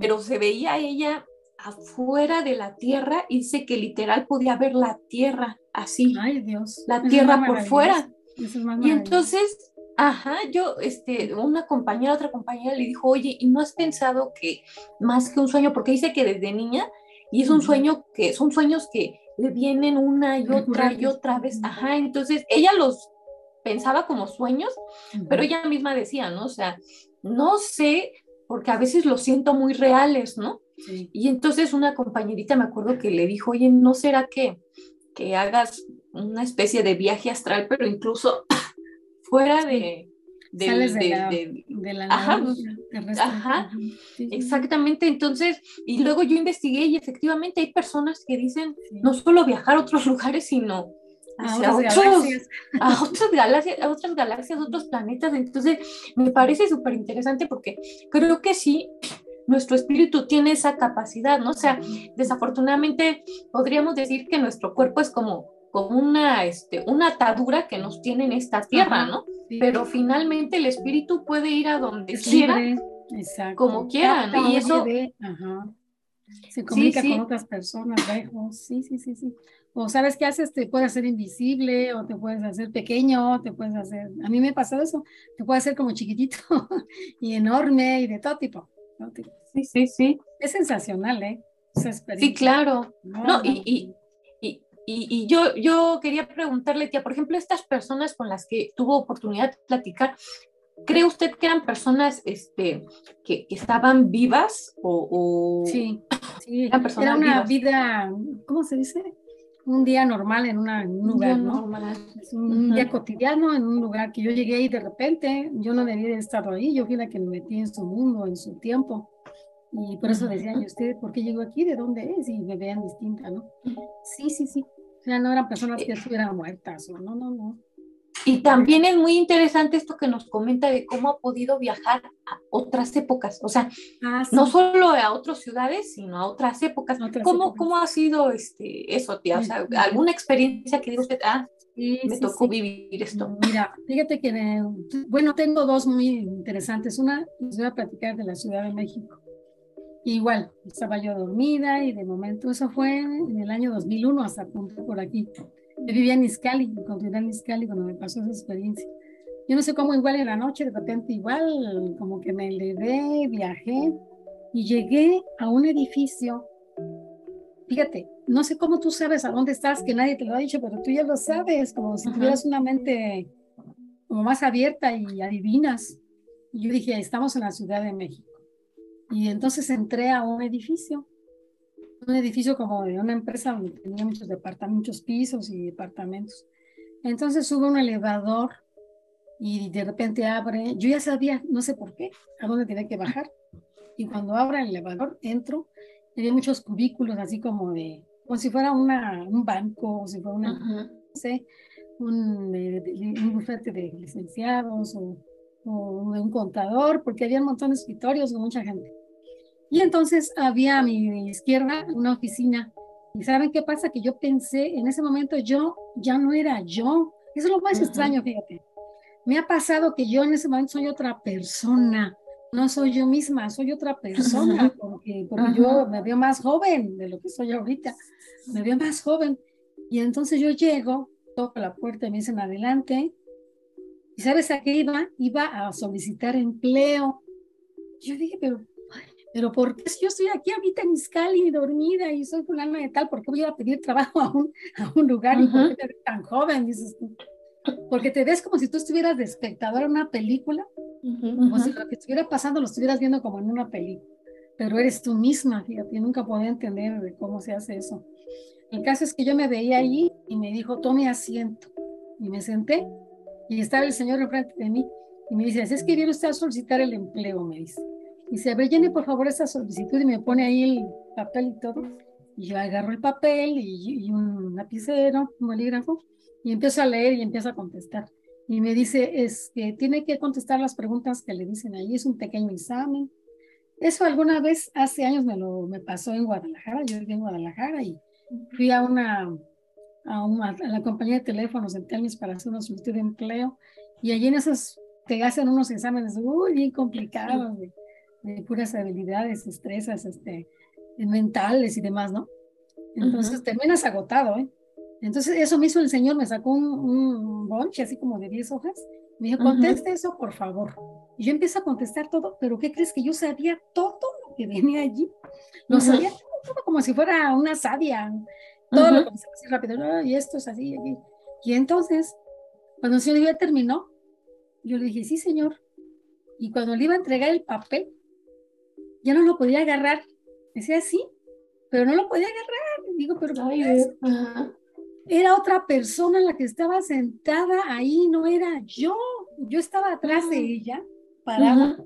Pero se veía ella afuera de la tierra y dice que literal podía ver la tierra así. Ay, Dios. La tierra por fuera. y entonces, ajá, yo, este, una compañera, otra compañera le dijo, oye, ¿y no has pensado que más que un sueño, porque dice que desde niña, y es un sueño que, son sueños que le vienen una y otra y otra vez, ajá, entonces ella los pensaba como sueños, pero ella misma decía, ¿no? O sea, no sé, porque a veces los siento muy reales, ¿no? Y entonces una compañerita me acuerdo que le dijo, oye, ¿no será que, que hagas una especie de viaje astral, pero incluso fuera de... de, la, ajá, ajá exactamente. Entonces, y luego yo investigué y efectivamente hay personas que dicen no solo viajar a otros lugares, sino a otros, galaxias. a otras galaxias, a otras galaxias, otros planetas. Entonces, me parece súper interesante porque creo que sí, nuestro espíritu tiene esa capacidad, ¿no? O sea, desafortunadamente podríamos decir que nuestro cuerpo es como, como una, este, una atadura que nos tiene en esta tierra, ¿no? Pero finalmente el espíritu puede ir a donde quiera, como quiera, ¿no? Y eso... Se comunica con otras personas lejos, sí, sí, sí, sí. O sabes qué haces, te puedes hacer invisible o te puedes hacer pequeño, te puedes hacer, a mí me ha pasado eso, te puede hacer como chiquitito y enorme y de todo tipo. Sí, sí, sí. Es sensacional, ¿eh? Sí, claro. No, y, y, y, yo, yo quería preguntarle, tía, por ejemplo, estas personas con las que tuvo oportunidad de platicar, ¿cree usted que eran personas este, que, estaban vivas o, Sí, sí. Eran personas Era una vida, ¿cómo se dice? un día normal en, una, un lugar, ¿no? Un día cotidiano en un lugar que yo llegué y de repente yo no debía de estar ahí, yo fui la que me metí en su mundo, en su tiempo. Y por eso decían, ¿y usted por qué llegó aquí? ¿De dónde es? Y me vean distinta, ¿no? Sí, sí, sí. Sea, no eran personas que estuvieran muertas, no, no, no. Y también es muy interesante esto que nos comenta de cómo ha podido viajar a otras épocas, o sea, ah, no solo a otras ciudades, sino a otras épocas. ¿Cómo, ¿Cómo ha sido este, eso, tía? O sea, ¿alguna experiencia que diga usted, ah, me tocó vivir esto? Mira, fíjate que, eh, bueno, tengo dos muy interesantes. Una, les voy a platicar de la Ciudad de México. Igual, estaba yo dormida y de momento, eso fue en el año 2001, hasta punto por aquí. Yo vivía en Iscali, en en Iscali cuando me pasó esa experiencia. Yo no sé cómo igual en la noche, de repente igual, como que me elevé, viajé y llegué a un edificio. Fíjate, no sé cómo tú sabes a dónde estás, que nadie te lo ha dicho, pero tú ya lo sabes, como si tuvieras una mente como más abierta y adivinas. Y yo dije, estamos en la Ciudad de México. Y entonces entré a un edificio, un edificio como de una empresa donde tenía muchos departamentos, muchos pisos y departamentos. Entonces sube un elevador y de repente abre, yo ya sabía, no sé por qué, a dónde tenía que bajar. Y cuando abre el elevador, entro, había muchos cubículos así como de, como si fuera una, un banco, o si fuera una, no sé, un, un, bufete de licenciados o, o, un contador, porque había un montón de escritorios con mucha gente. Y entonces había a mi izquierda una oficina. ¿Y saben qué pasa? Que yo pensé, en ese momento yo ya no era yo. Eso es lo más extraño, fíjate me ha pasado que yo en ese momento soy otra persona, no soy yo misma, soy otra persona, porque, porque yo me veo más joven de lo que soy ahorita, me veo más joven. Y entonces yo llego, toco la puerta y me dicen adelante. ¿Y sabes a qué iba? Iba a solicitar empleo. Yo dije, pero, pero ¿por qué si yo estoy aquí ahorita en Iscali dormida y soy fulana de tal? ¿Por qué voy a pedir trabajo a un, a un lugar y por qué tan joven? Dices tú porque te ves como si tú estuvieras de espectador en una película, como si lo que estuviera pasando lo estuvieras viendo como en una película, pero eres tú misma, fíjate, nunca podía entender de cómo se hace eso. El caso es que yo me veía allí y me dijo, tome asiento, y me senté, y estaba el señor enfrente de mí, y me dice, es que viene usted a solicitar el empleo, me dice. Y dice, a ver, llene por favor esa solicitud, y me pone ahí el papel y todo, y yo agarro el papel y, y un lapicero, un bolígrafo, y empiezo a leer y empiezo a contestar. Y me dice, es que tiene que contestar las preguntas que le dicen ahí, es un pequeño examen. Eso alguna vez, hace años me lo me pasó en Guadalajara, yo viví en Guadalajara y fui a una, a, una, a la compañía de teléfonos en Telmis para hacer una solicitud de empleo y allí en esos te hacen unos exámenes muy bien complicados de, de puras habilidades, estresas, este, mentales y demás, ¿no? Entonces terminas agotado, ¿eh? Entonces eso me hizo el señor, me sacó un, un bonche así como de 10 hojas, me dijo, conteste eso por favor. Y yo empiezo a contestar todo, pero ¿qué crees que yo sabía todo lo que venía allí? Lo sabía todo, como si fuera una sabia, todo lo que así rápido, y esto es así, y, y entonces, cuando el señor ya terminó, yo le dije, sí señor, y cuando le iba a entregar el papel, ya no lo podía agarrar, decía sí, pero no lo podía agarrar, digo, pero Ay, era otra persona la que estaba sentada ahí, no era yo. Yo estaba atrás de ella, parada.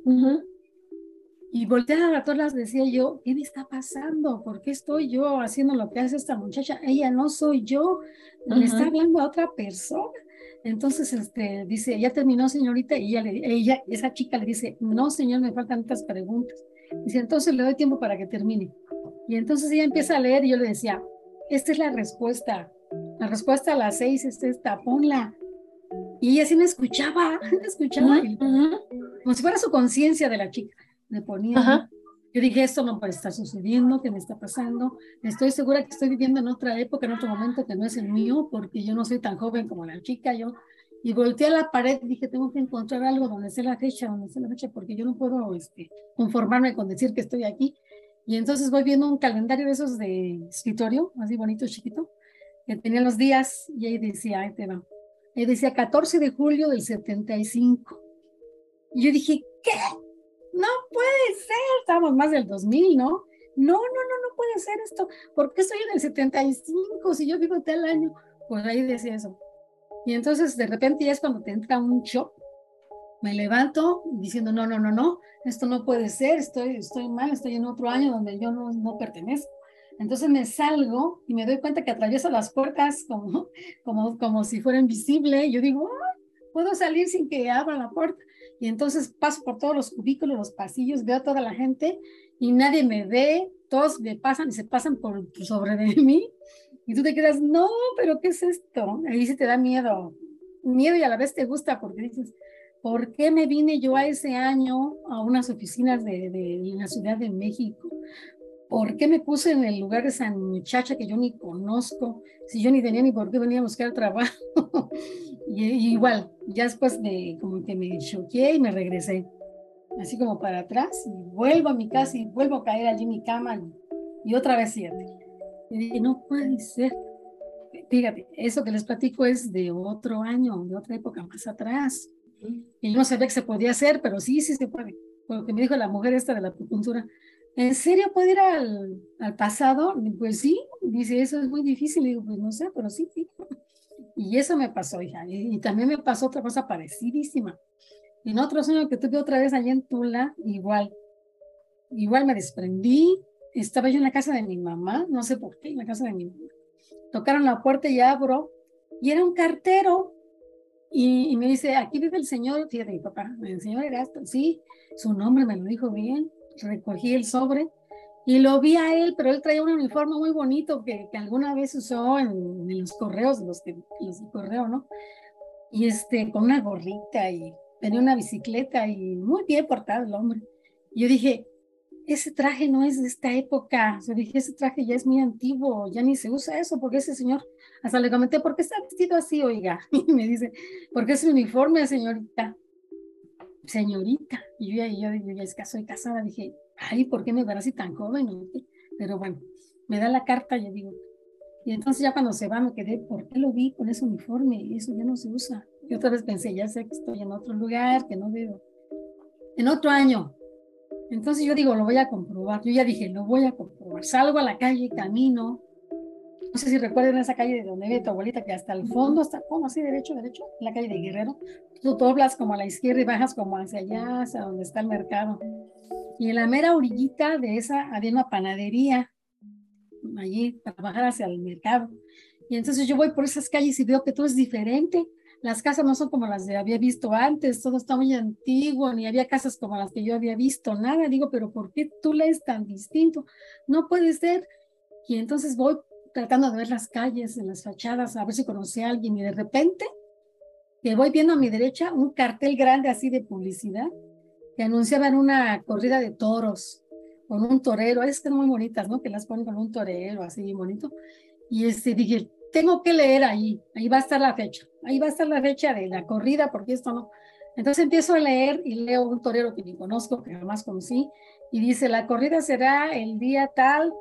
Y volteada a todas decía yo, ¿qué me está pasando? ¿Por qué estoy yo haciendo lo que hace esta muchacha? Ella no soy yo, le está hablando a otra persona. Entonces, este, dice, ya terminó, señorita, y ella, le, ella, esa chica le dice, no, señor, me faltan tantas preguntas. Dice, entonces le doy tiempo para que termine. Y entonces ella empieza a leer y yo le decía, esta es la respuesta, la respuesta a las seis es esta, ponla. Y ella sí me escuchaba, me escuchaba, como si fuera su conciencia de la chica. Me ponía. Yo dije, esto no puede estar sucediendo, ¿qué me está pasando? Estoy segura que estoy viviendo en otra época, en otro momento que no es el mío, porque yo no soy tan joven como la chica. Yo y volteé a la pared y dije, tengo que encontrar algo donde sea la fecha, donde sea la fecha, porque yo no puedo este, conformarme con decir que estoy aquí. Y entonces voy viendo un calendario de esos de escritorio, así bonito, chiquito, que tenía los días y ahí decía, ahí te va. Ahí decía 14 de julio del 75. Y yo dije, ¿qué? No puede ser, estamos más del 2000, ¿no? No, no, no, no puede ser esto. ¿Por qué estoy en el 75 si yo vivo tal año? Pues ahí decía eso. Y entonces de repente ya es cuando te entra un shock. Me levanto diciendo, no, no, no, no, esto no puede ser, estoy, estoy mal, estoy en otro año donde yo no, no pertenezco. Entonces me salgo y me doy cuenta que atravieso las puertas como, como, como si fuera invisible. Yo digo, puedo salir sin que abra la puerta. Y entonces paso por todos los cubículos, los pasillos, veo a toda la gente y nadie me ve, todos me pasan y se pasan por sobre de mí. Y tú te quedas, no, pero ¿qué es esto? Ahí sí te da miedo, miedo y a la vez te gusta porque dices, ¿por qué me vine yo a ese año a unas oficinas de, de, de la Ciudad de México? ¿por qué me puse en el lugar de esa muchacha que yo ni conozco? Si yo ni tenía ni por qué venía a buscar trabajo. y, igual, Ya después me, como que me choqué y me regresé, así como para atrás, y vuelvo a mi casa y vuelvo a caer allí en mi cama y, otra vez siete. Y dije, no puede ser. Fíjate, eso que les platico es de otro año, de otra época más atrás. Y yo no sabía que se podía hacer, pero sí, sí se puede. Porque me dijo la mujer esta de la acupuntura, ¿en serio puede ir al, al pasado? Pues sí, dice, eso es muy difícil. Y digo, pues no sé, pero sí, sí. Y eso me pasó, hija. Y, también me pasó otra cosa parecidísima. En otro sueño que tuve otra vez allá en Tula, igual. Igual me desprendí. Estaba yo en la casa de mi mamá, no sé por qué, en la casa de mi mamá. Tocaron la puerta y abro, y era un cartero. Y, me dice, aquí vive el señor, fíjate, mi papá, el señor Erasto, sí, su nombre me lo dijo bien, recogí el sobre y lo vi a él, pero él traía un uniforme muy bonito que, que alguna vez usó en, los correos, los, que, los correo, ¿no? Y este, con una gorrita y tenía una bicicleta y muy bien portado el hombre. Y yo dije, ese traje no es de esta época. Yo dije, ese traje ya es muy antiguo, ya ni se usa eso, porque ese señor, hasta le comenté, ¿por qué está vestido así, oiga? Y me dice, porque es uniforme, señorita señorita. Y yo, yo, yo, yo ya soy casada, dije, ay, ¿por qué me verá así tan joven? Pero bueno, me da la carta yo digo, y entonces ya cuando se va me quedé, ¿por qué lo vi con ese uniforme? Eso ya no se usa. Y otra vez pensé, ya sé que estoy en otro lugar, que no veo. En otro año. Entonces yo digo, lo voy a comprobar. Yo ya dije, lo voy a comprobar. Salgo a la calle, camino, no sé si recuerdan esa calle de donde vive tu abuelita, que hasta el fondo está como así, derecho, derecho, la calle de Guerrero. Tú doblas como a la izquierda y bajas como hacia allá, hacia donde está el mercado. Y en la mera orillita de esa había una panadería, allí, para bajar hacia el mercado. Y entonces yo voy por esas calles y veo que todo es diferente. Las casas no son como las que había visto antes, todo está muy antiguo, ni había casas como las que yo había visto, nada. Digo, pero ¿por qué tú lees tan distinto? No puede ser. Y entonces voy tratando de ver las calles, las fachadas, a ver si conocí a alguien y de repente voy viendo a mi derecha un cartel grande así de publicidad que anunciaban una corrida de toros con un torero, es que muy bonitas, ¿no? Que las ponen con un torero así bonito. Y este, dije, tengo que leer ahí, ahí va a estar la fecha, ahí va a estar la fecha de la corrida, porque esto no. Entonces empiezo a leer y leo un torero que ni conozco, que jamás conocí, y dice, la corrida será el día tal,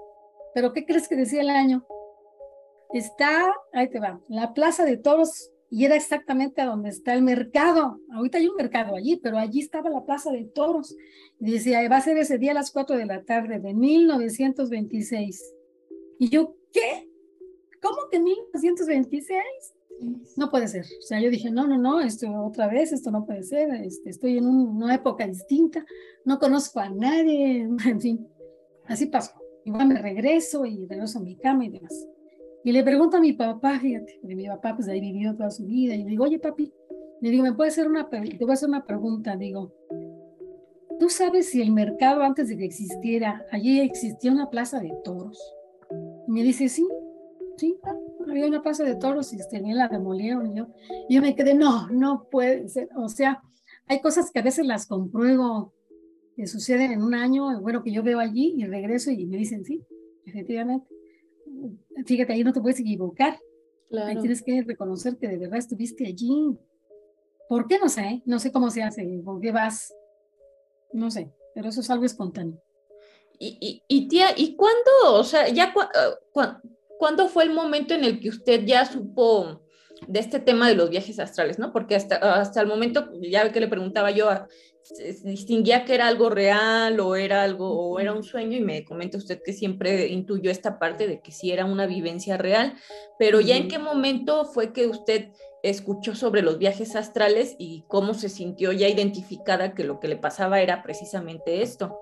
pero ¿qué crees que decía el año? Está, ahí te va, la Plaza de Toros y era exactamente a donde está el mercado. Ahorita hay un mercado allí, pero allí estaba la Plaza de Toros. Y decía, va a ser ese día a las 4 de la tarde de 1926. Y yo, ¿qué? ¿Cómo que 1926? No puede ser. O sea, yo dije, no, no, no, esto otra vez, esto no puede ser. Este, estoy en una época distinta, no conozco a nadie, en fin. Así pasó. Igual me regreso y regreso a mi cama y demás. Y le pregunto a mi papá, fíjate, porque mi papá pues ahí vivió toda su vida, y le digo, oye papi, le digo, ¿me puede hacer una, te voy a hacer una pregunta? Digo, ¿tú sabes si el mercado antes de que existiera, allí existía una plaza de toros? Y me dice, sí, sí, había una plaza de toros y tenía la demolieron. Y yo, y yo me quedé, no, no puede ser. O sea, hay cosas que a veces las compruebo que suceden en un año, bueno, que yo veo allí y regreso y me dicen, sí, efectivamente fíjate, ahí no te puedes equivocar. Ahí tienes que reconocer que de verdad estuviste allí. ¿Por qué? No sé, no sé cómo se hace, por qué vas, no sé, pero eso es algo espontáneo. Y, y, tía, ¿y cuándo, o sea, ya uh, cuándo fue el momento en el que usted ya supo de este tema de los viajes astrales, ¿no? Porque hasta, hasta el momento, ya que le preguntaba yo, distinguía que era algo real o era algo, o era un sueño, y me comenta usted que siempre intuyó esta parte de que sí era una vivencia real, pero ya en qué momento fue que usted escuchó sobre los viajes astrales y cómo se sintió ya identificada que lo que le pasaba era precisamente esto.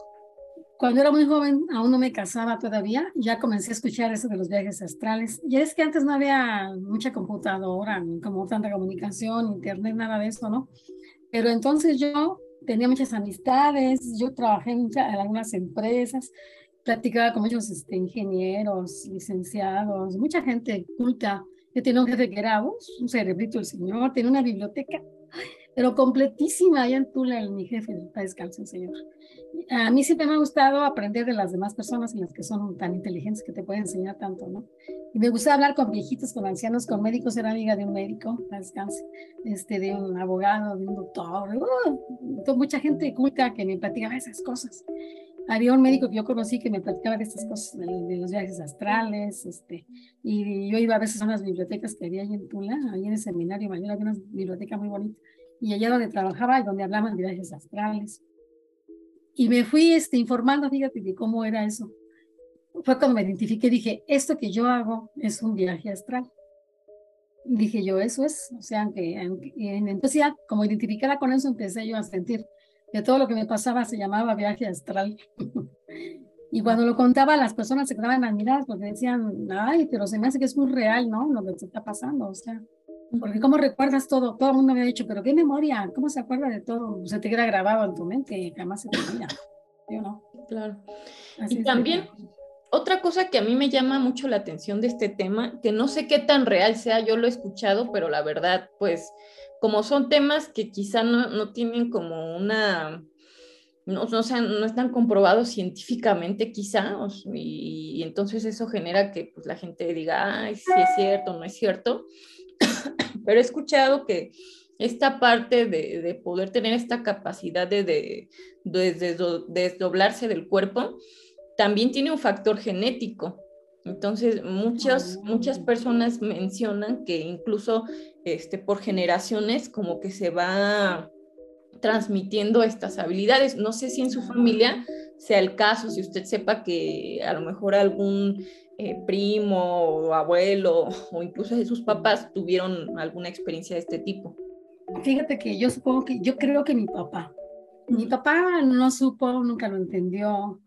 Cuando era muy joven, aún no me casaba todavía, ya comencé a escuchar eso de los viajes astrales. Y es que antes no había mucha computadora, como tanta comunicación, internet, nada de eso, ¿no? Pero entonces yo tenía muchas amistades, yo trabajé en, algunas empresas, platicaba con muchos este, ingenieros, licenciados, mucha gente culta. Yo tenía un jefe que era un cerebrito el señor, tenía una biblioteca pero completísima allá en Tula, en mi jefe, está descalzo el señor. A mí siempre me ha gustado aprender de las demás personas en las que son tan inteligentes que te pueden enseñar tanto, ¿no? Y me gusta hablar con viejitos, con ancianos, con médicos, era amiga de un médico, descanse, este, de un abogado, de un doctor, uh, mucha gente culta que me platicaba esas cosas había un médico que yo conocí que me platicaba de estas cosas, de, los viajes astrales, este, y yo iba a veces a unas bibliotecas que había ahí en Tula, ahí en el seminario mayor, había una biblioteca muy bonita, y allá donde trabajaba y donde hablaban de viajes astrales. Y me fui este, informando, fíjate, de cómo era eso. Fue cuando me identifiqué, dije, esto que yo hago es un viaje astral. Dije yo, eso es, o sea, aunque, entonces ya como identificada con eso empecé yo a sentir, que todo lo que me pasaba se llamaba viaje astral. y cuando lo contaba, las personas se quedaban admiradas porque decían, ay, pero se me hace que es muy real, ¿no? Lo que se está pasando, o sea, porque ¿cómo recuerdas todo? Todo el mundo me ha dicho, pero qué memoria, ¿cómo se acuerda de todo? Se te queda grabado en tu mente, jamás se te olvida. Yo no. Claro. y también, otra cosa que a mí me llama mucho la atención de este tema, que no sé qué tan real sea, yo lo he escuchado, pero la verdad, pues como son temas que quizá no, tienen como una, no, no, no están comprobados científicamente quizá, y, entonces eso genera que pues, la gente diga, ay, sí es cierto, no es cierto, pero he escuchado que esta parte de, poder tener esta capacidad de, de, desdoblarse del cuerpo también tiene un factor genético. Entonces, muchas, muchas ah. personas mencionan que incluso este, por generaciones como que se va transmitiendo estas habilidades. No sé si en su familia sea el caso, si usted sepa que a lo mejor algún eh, primo o abuelo o incluso de sus papás tuvieron alguna experiencia de este tipo. Fíjate que yo supongo que, yo creo que mi papá, mi papá no supo, nunca lo entendió,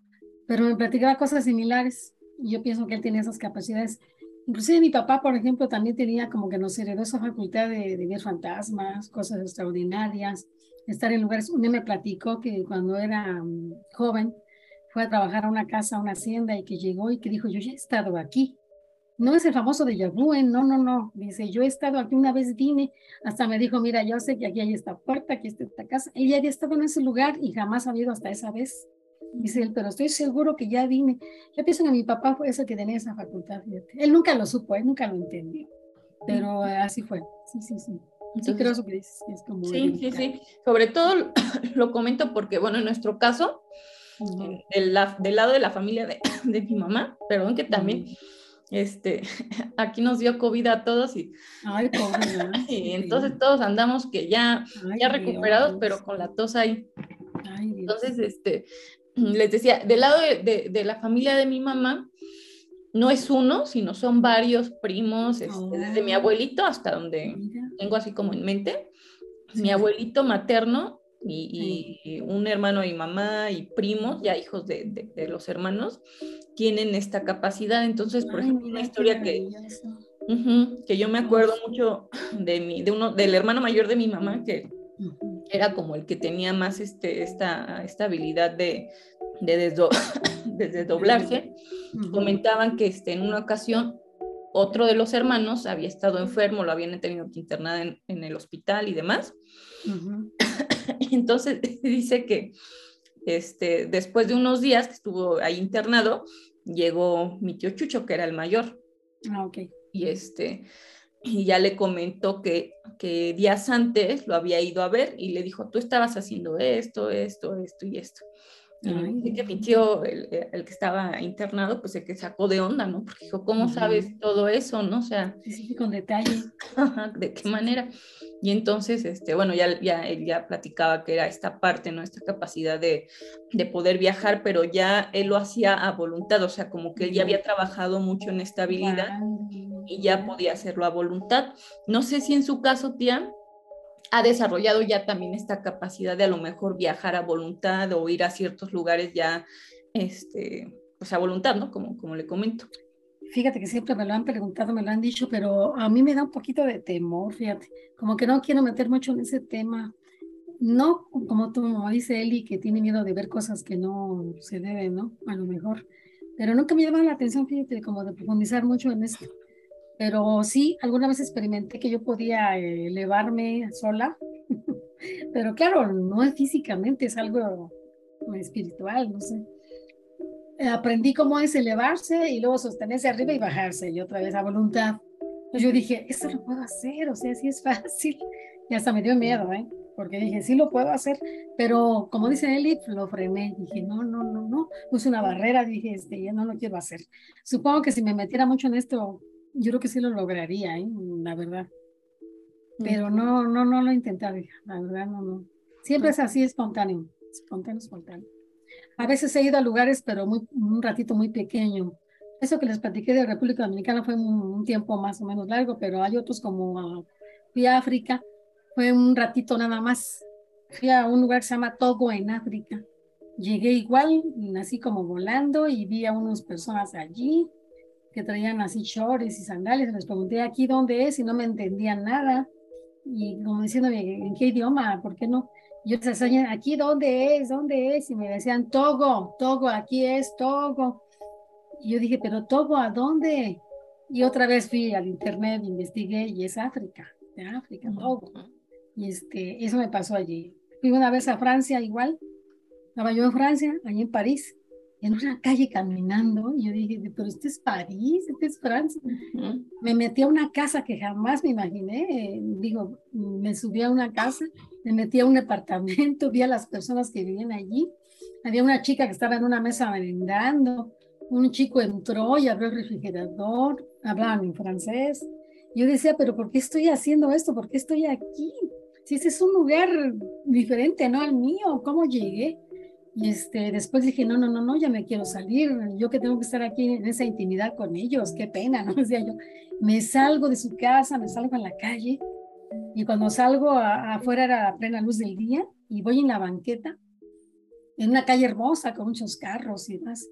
pero me platicaba cosas similares yo pienso que él tiene esas capacidades. Inclusive mi papá, por ejemplo, también tenía como que nos heredó esa facultad de, de ver fantasmas, cosas extraordinarias, estar en lugares. Uno me platicó que cuando era mm, joven fue a trabajar a una casa, a una hacienda y que llegó y que dijo, yo ya he estado aquí. No es el famoso de Yabú, no, no, no. Dice, yo he estado aquí una vez, vine, hasta me dijo, mira, yo sé que aquí hay esta puerta, aquí está esta casa. Ella había estado en ese lugar y jamás ha habido hasta esa vez. Dice él, pero estoy seguro que ya vine. Yo pienso que mi papá fue ese que tenía esa facultad, Él nunca lo supo, él nunca lo entendió, pero así fue. Sí, sí, sí. sí, creo que dices, es como sí, sí, sí. Sobre todo lo comento porque, bueno, en nuestro caso, del, lado de la familia de, de mi mamá, perdón, que también, este, aquí nos dio COVID a todos y, Ay, y entonces todos andamos que ya, ya recuperados, pero con la tos ahí. Ay, entonces, este, les decía, del lado de, la familia de mi mamá, no es uno, sino son varios primos, este, desde mi oh. abuelito hasta donde tengo así como en mente. Mi abuelito materno y, un hermano y mamá y primos, ya hijos de, los hermanos, tienen esta capacidad. Entonces, por ejemplo, una historia que, que yo me acuerdo mucho de, mi, de uno, del hermano mayor de mi mamá, que era como el que tenía más este, esta, esta habilidad de, de, desdoblarse. Comentaban que este, en una ocasión otro de los hermanos había estado enfermo, lo habían tenido que internar en, el hospital y demás. Entonces dice que este, después de unos días que estuvo ahí internado, llegó mi tío Chucho, que era el mayor. Ah, ok. Y este, y ya le comentó que, que días antes lo había ido a ver y le dijo, tú estabas haciendo esto, esto, esto y esto. Y que mi tío, el, el, que estaba internado, pues el que sacó de onda, ¿no? Porque dijo, ¿cómo sabes todo eso, no? O sea... Sí, con detalle. ¿De qué manera? Y entonces, este, bueno, ya, ya él ya platicaba que era esta parte, ¿no? Esta capacidad de, de poder viajar, pero ya él lo hacía a voluntad, o sea, como que él ya había trabajado mucho en esta habilidad y ya podía hacerlo a voluntad. No sé si en su caso, tía, ha desarrollado ya también esta capacidad de a lo mejor viajar a voluntad o ir a ciertos lugares ya, este, pues a voluntad, ¿no? Como, como le comento. Fíjate que siempre me lo han preguntado, me lo han dicho, pero a mí me da un poquito de temor, fíjate, como que no quiero meter mucho en ese tema. No como tú, como dice Eli, que tiene miedo de ver cosas que no se deben, ¿no? A lo mejor. Pero nunca me llama la atención, fíjate, como de profundizar mucho en esto. Pero sí, alguna vez experimenté que yo podía eh, elevarme sola Pero claro, no es físicamente, es algo espiritual, no sé. Aprendí cómo es elevarse y luego sostenerse arriba y bajarse y otra vez a voluntad. Yo dije, esto lo puedo hacer, o sea, sí es fácil. Y hasta me dio miedo, ¿eh? Porque dije, sí lo puedo hacer, pero como dice Eli, lo frené. Dije, no, no, no, no. Puse una barrera, dije, este, ya no lo quiero hacer. Supongo que si me metiera mucho en esto, yo creo que sí lo lograría, ¿eh? La verdad. Pero no, no, no lo intenté, la verdad, no, no. Siempre es así, espontáneo, espontáneo, espontáneo. A veces he ido a lugares, pero muy, un ratito muy pequeño. Eso que les platiqué de República Dominicana fue un, tiempo más o menos largo, pero hay otros como uh, fui a África, fue un ratito nada más. Fui a un lugar que se llama Togo en África. Llegué igual, así como volando y vi a unas personas allí que traían así shorts y sandalias. Les pregunté aquí dónde es y no me entendían nada. Y como diciéndome, ¿en qué idioma? ¿Por qué no? Yo les decía, ¿aquí dónde es? ¿Dónde es? Y me decían, Togo, Togo, aquí es Togo. Y yo dije, pero Togo, ¿a dónde? Y otra vez fui al internet, investigué y es África, de África, Togo. Y este, eso me pasó allí. Fui una vez a Francia igual, estaba yo en Francia, allí en París, en una calle caminando, y yo dije, pero este es París, este es Francia. Me metí a una casa que jamás me imaginé, digo, me subí a una casa, me metí a un departamento, vi a las personas que vivían allí, había una chica que estaba en una mesa merendando, un chico entró y abrió el refrigerador, hablaban en francés. Yo decía, pero ¿por qué estoy haciendo esto? ¿Por qué estoy aquí? Si ese es un lugar diferente, ¿no? Al mío, ¿cómo llegué? Y este, después dije, no, no, no, no, ya me quiero salir. Yo que tengo que estar aquí en esa intimidad con ellos, qué pena, ¿no? Decía yo, me salgo de su casa, me salgo a la calle. Y cuando salgo afuera era a plena luz del día y voy en la banqueta, en una calle hermosa con muchos carros y demás.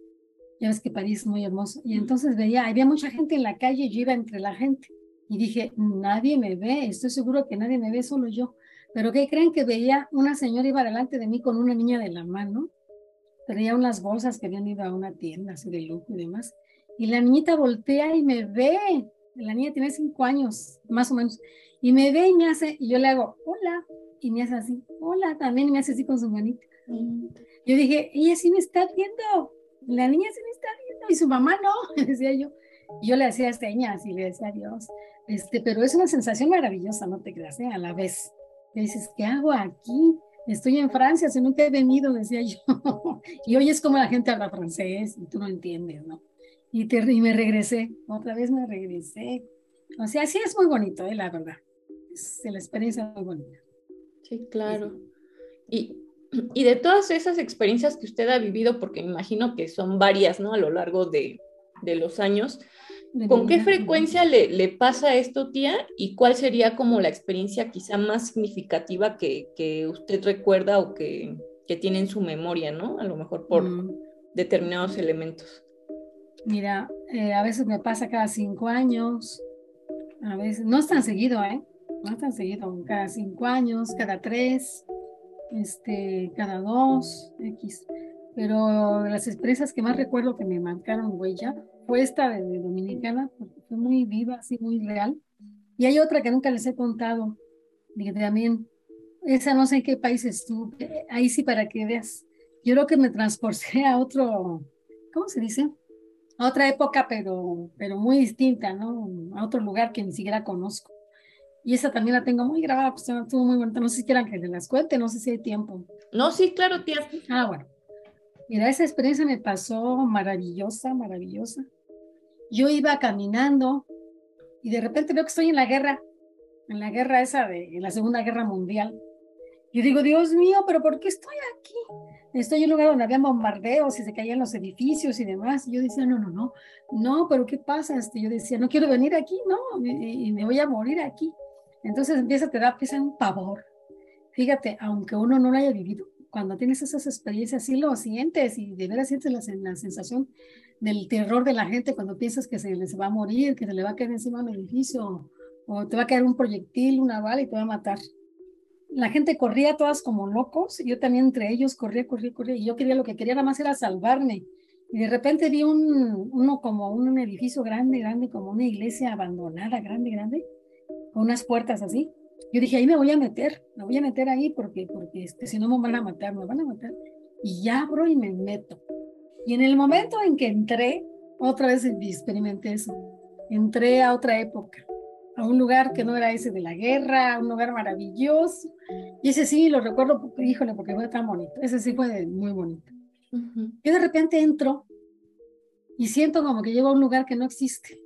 Ya ves que París es muy hermoso. Y entonces veía, había mucha gente en la calle yo iba entre la gente. Y dije, nadie me ve, estoy seguro que nadie me ve, solo yo. Pero ¿qué creen que veía? Una señora iba delante de mí con una niña de la mano. Traía unas bolsas que habían ido a una tienda así de lujo y demás. Y la niñita voltea y me ve. La niña tiene cinco años, más o menos. Y me ve y me hace, y yo le hago, hola. Y me hace así, hola también, y me hace así con su manita. Yo dije, ella sí me está viendo la niña se me está viendo y su mamá no, decía yo. Yo le hacía señas y le decía adiós. Este, pero es una sensación maravillosa, no te creas, ¿eh? a la vez. Y dices, ¿qué hago aquí? Estoy en Francia, si nunca he venido, decía yo. y hoy es como la gente habla francés y tú no entiendes, ¿no? Y, te, y me regresé, otra vez me regresé. O sea, sí es muy bonito, ¿eh? la verdad. Es la experiencia muy bonita. Sí, claro. Y y de todas esas experiencias que usted ha vivido, porque me imagino que son varias, ¿no? A lo largo de, los años, ¿con qué frecuencia le, le, pasa esto, tía? ¿Y cuál sería como la experiencia quizá más significativa que, usted recuerda o que, tiene en su memoria, ¿no? A lo mejor por mm. determinados elementos. Mira, eh, a veces me pasa cada cinco años, a veces, no es tan seguido, ¿eh? No es tan seguido, cada cinco años, cada tres este, cada dos, X. Pero las experiencias que más recuerdo que me marcaron huella fue esta de, Dominicana, porque fue muy viva, así muy real. Y hay otra que nunca les he contado, de, también, esa no sé en qué país estuve, ahí sí para que veas. Yo creo que me transporté a otro, ¿cómo se dice? A otra época, pero, pero muy distinta, ¿no? A otro lugar que ni siquiera conozco. Y esa también la tengo muy grabada, pues estuvo muy bonita. No sé si quieran que las cuente, no sé si hay tiempo. No, sí, claro, tía. Ah, bueno. Mira, esa experiencia me pasó maravillosa, maravillosa. Yo iba caminando y de repente veo que estoy en la guerra, en la guerra esa de en la Segunda Guerra Mundial. Y digo, Dios mío, pero ¿por qué estoy aquí? Estoy en un lugar donde había bombardeos y se caían los edificios y demás. Y yo decía, no, no, no, no, pero ¿qué pasa? Este, yo decía, no quiero venir aquí, no, y me voy a morir aquí. Entonces empieza, te da, empieza un pavor. Fíjate, aunque uno no lo haya vivido, cuando tienes esas experiencias, sí lo sientes y de veras sientes la, la sensación del terror de la gente cuando piensas que se les va a morir, que se le va a caer encima un edificio o te va a caer un proyectil, una bala y te va a matar. La gente corría todas como locos, yo también entre ellos corría, corría, corría, y yo quería lo que quería nada más era salvarme. Y de repente vi un, uno como un edificio grande, grande, como una iglesia abandonada, grande, grande, unas puertas así. Yo dije, ahí me voy a meter, me voy a meter ahí porque, porque este, si no me van a matar, me van a matar. Y ya abro y me meto. Y en el momento en que entré, otra vez experimenté eso. Entré a otra época, a un lugar que no era ese de la guerra, un lugar maravilloso. Y ese sí lo recuerdo, híjole, porque fue tan bonito. Ese sí fue muy bonito. Yo de repente entro y siento como que llego a un lugar que no existe.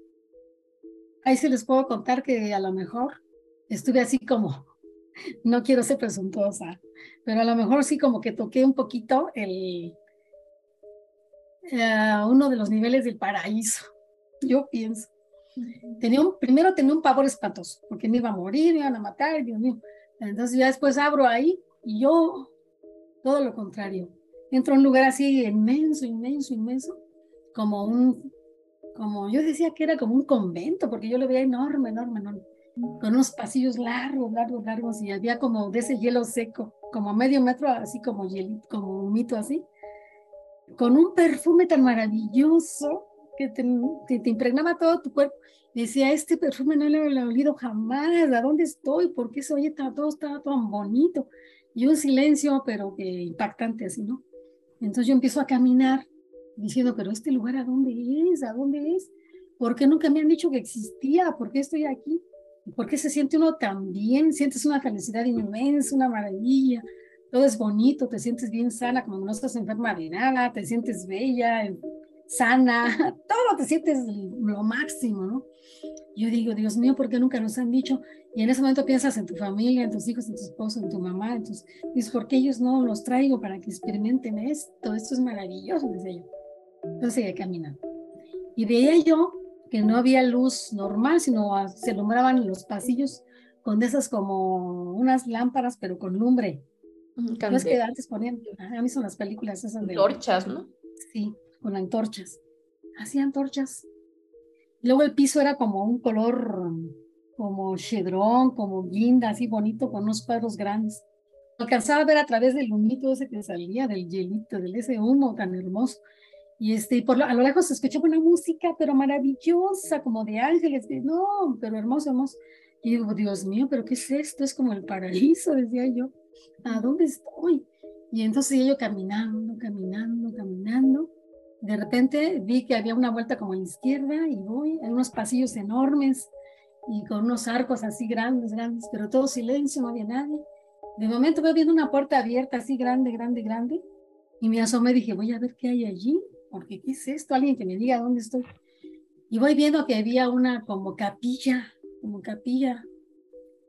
Ahí se les puedo contar que a lo mejor estuve así como, no quiero ser presuntuosa, pero a lo mejor sí como que toqué un poquito el, uh, uno de los niveles del paraíso, yo pienso. Tenía un, primero tenía un pavor espantoso, porque me iba a morir, me iban a matar, Dios mío. Entonces ya después abro ahí y yo, todo lo contrario, entro a un lugar así inmenso, inmenso, inmenso, como un, como yo decía que era como un convento, porque yo lo veía enorme, enorme, enorme, con unos pasillos largos, largos, largos, y había como de ese hielo seco, como medio metro, así como, hielito, como un mito así, con un perfume tan maravilloso que te, te, impregnaba todo tu cuerpo. Decía, este perfume no lo he olido jamás, ¿a dónde estoy? ¿Por qué se oye todo, estaba tan bonito? Y un silencio, pero que impactante así, ¿no? Entonces yo empiezo a caminar diciendo, pero este lugar a dónde es, a dónde es, ¿por qué nunca me han dicho que existía? ¿Por qué estoy aquí? ¿Por qué se siente uno tan bien? Sientes una felicidad inmensa, una maravilla, todo es bonito, te sientes bien sana, como no estás enferma de nada, te sientes bella, sana, todo te sientes lo máximo, ¿no? Yo digo, Dios mío, ¿por qué nunca nos han dicho? Y en ese momento piensas en tu familia, en tus hijos, en tu esposo, en tu mamá, entonces dices, ¿por qué ellos no los traigo para que experimenten esto? Esto es maravilloso, decía yo. Entonces seguía caminando. Y veía yo que no había luz normal, sino se alumbraban los pasillos con esas como unas lámparas, pero con lumbre. No es que antes ponían, a mí son las películas esas de... Antorchas, ¿no? Sí, con antorchas. Hacían antorchas. Luego el piso era como un color como chedrón, como guinda, así bonito, con unos cuadros grandes. Alcanzaba a ver a través del humito ese que salía, del hielito, del ese humo tan hermoso. Y este, por lo, a lo lejos se escuchaba una música, pero maravillosa, como de ángeles, no, pero hermoso, hermoso. Y digo, Dios mío, pero ¿qué es esto? Es como el paraíso, decía yo. ¿A dónde estoy? Y entonces yo caminando, caminando, caminando. De repente vi que había una vuelta como a la izquierda y voy, hay unos pasillos enormes y con unos arcos así grandes, grandes, pero todo silencio, no había nadie. De momento veo viendo una puerta abierta así grande, grande, grande y me asomé y dije, voy a ver qué hay allí porque ¿qué es esto? Alguien que me diga dónde estoy. Y voy viendo que había una como capilla, como capilla.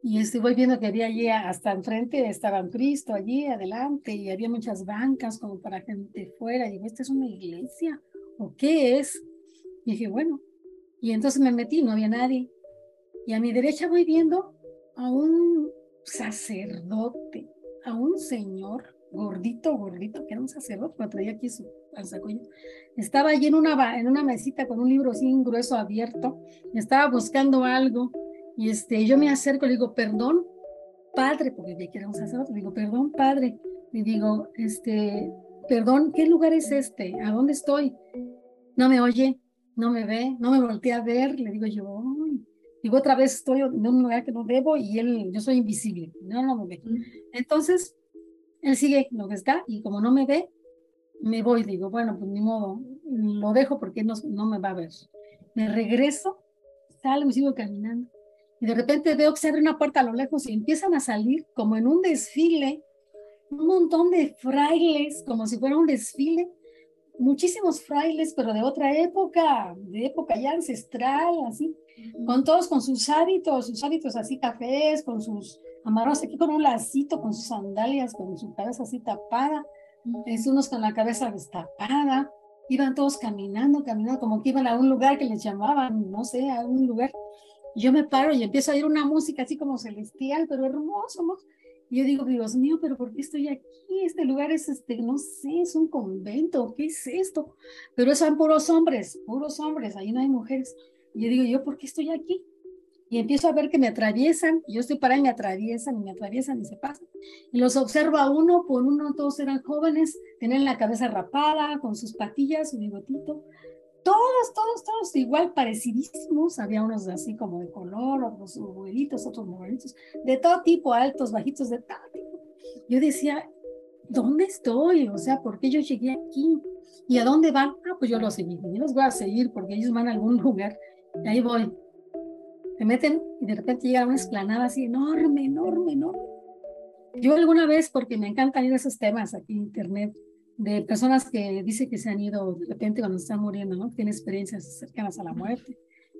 Y este, voy viendo que había allí hasta enfrente, estaba un Cristo allí adelante y había muchas bancas como para gente fuera. Y digo, ¿esta es una iglesia? ¿O qué es? Y dije, bueno. Y entonces me metí, no había nadie. Y a mi derecha voy viendo a un sacerdote, a un señor gordito, gordito, que era un sacerdote, pero traía aquí su estaba allí en una, en una mesita con un libro así grueso abierto, estaba buscando algo y este, yo me acerco y le digo, perdón, padre, porque vi que era un sacerdote, le digo, perdón, padre, le digo, este, perdón, ¿qué lugar es este? ¿A dónde estoy? No me oye, no me ve, no me voltea a ver, le digo yo, digo, otra vez estoy en un lugar que no debo y él, yo soy invisible, no, no me ve. Entonces, él sigue lo que está y como no me ve, me voy, digo, bueno, pues ni modo, lo dejo porque no, no me va a ver. Me regreso, salgo y sigo caminando. Y de repente veo que se abre una puerta a lo lejos y empiezan a salir como en un desfile, un montón de frailes, como si fuera un desfile, muchísimos frailes, pero de otra época, de época ya ancestral, así, con todos con sus hábitos, sus hábitos así cafés, con sus amarros aquí con un lacito, con sus sandalias, con su cabeza así tapada. Es unos con la cabeza destapada, iban todos caminando, caminando, como que iban a un lugar que les llamaban, no sé, a un lugar. Yo me paro y empiezo a oír una música así como celestial, pero hermoso, Y yo digo, Dios mío, pero ¿por qué estoy aquí? Este lugar es, este, no sé, es un convento, ¿qué es esto? Pero son puros hombres, puros hombres, ahí no hay mujeres. Y yo digo, ¿yo por qué estoy aquí? y empiezo a ver que me atraviesan, yo estoy parada y me atraviesan y me atraviesan y se pasan. Y los observo a uno por uno, todos eran jóvenes, tenían la cabeza rapada, con sus patillas, su bigotito, todos, todos, todos igual parecidísimos. Había unos así como de color, otros abuelitos, otros morenitos, de todo tipo, altos, bajitos, de todo tipo. Yo decía, ¿dónde estoy? O sea, ¿por qué yo llegué aquí? ¿Y a dónde van? Ah, pues yo los seguí. Yo los voy a seguir porque ellos van a algún lugar. Y ahí voy. Se meten y de repente llega una esplanada así enorme, enorme, enorme. Yo alguna vez, porque me encantan ir esos temas aquí en internet, de personas que dicen que se han ido de repente cuando están muriendo, ¿no? Tienen experiencias cercanas a la muerte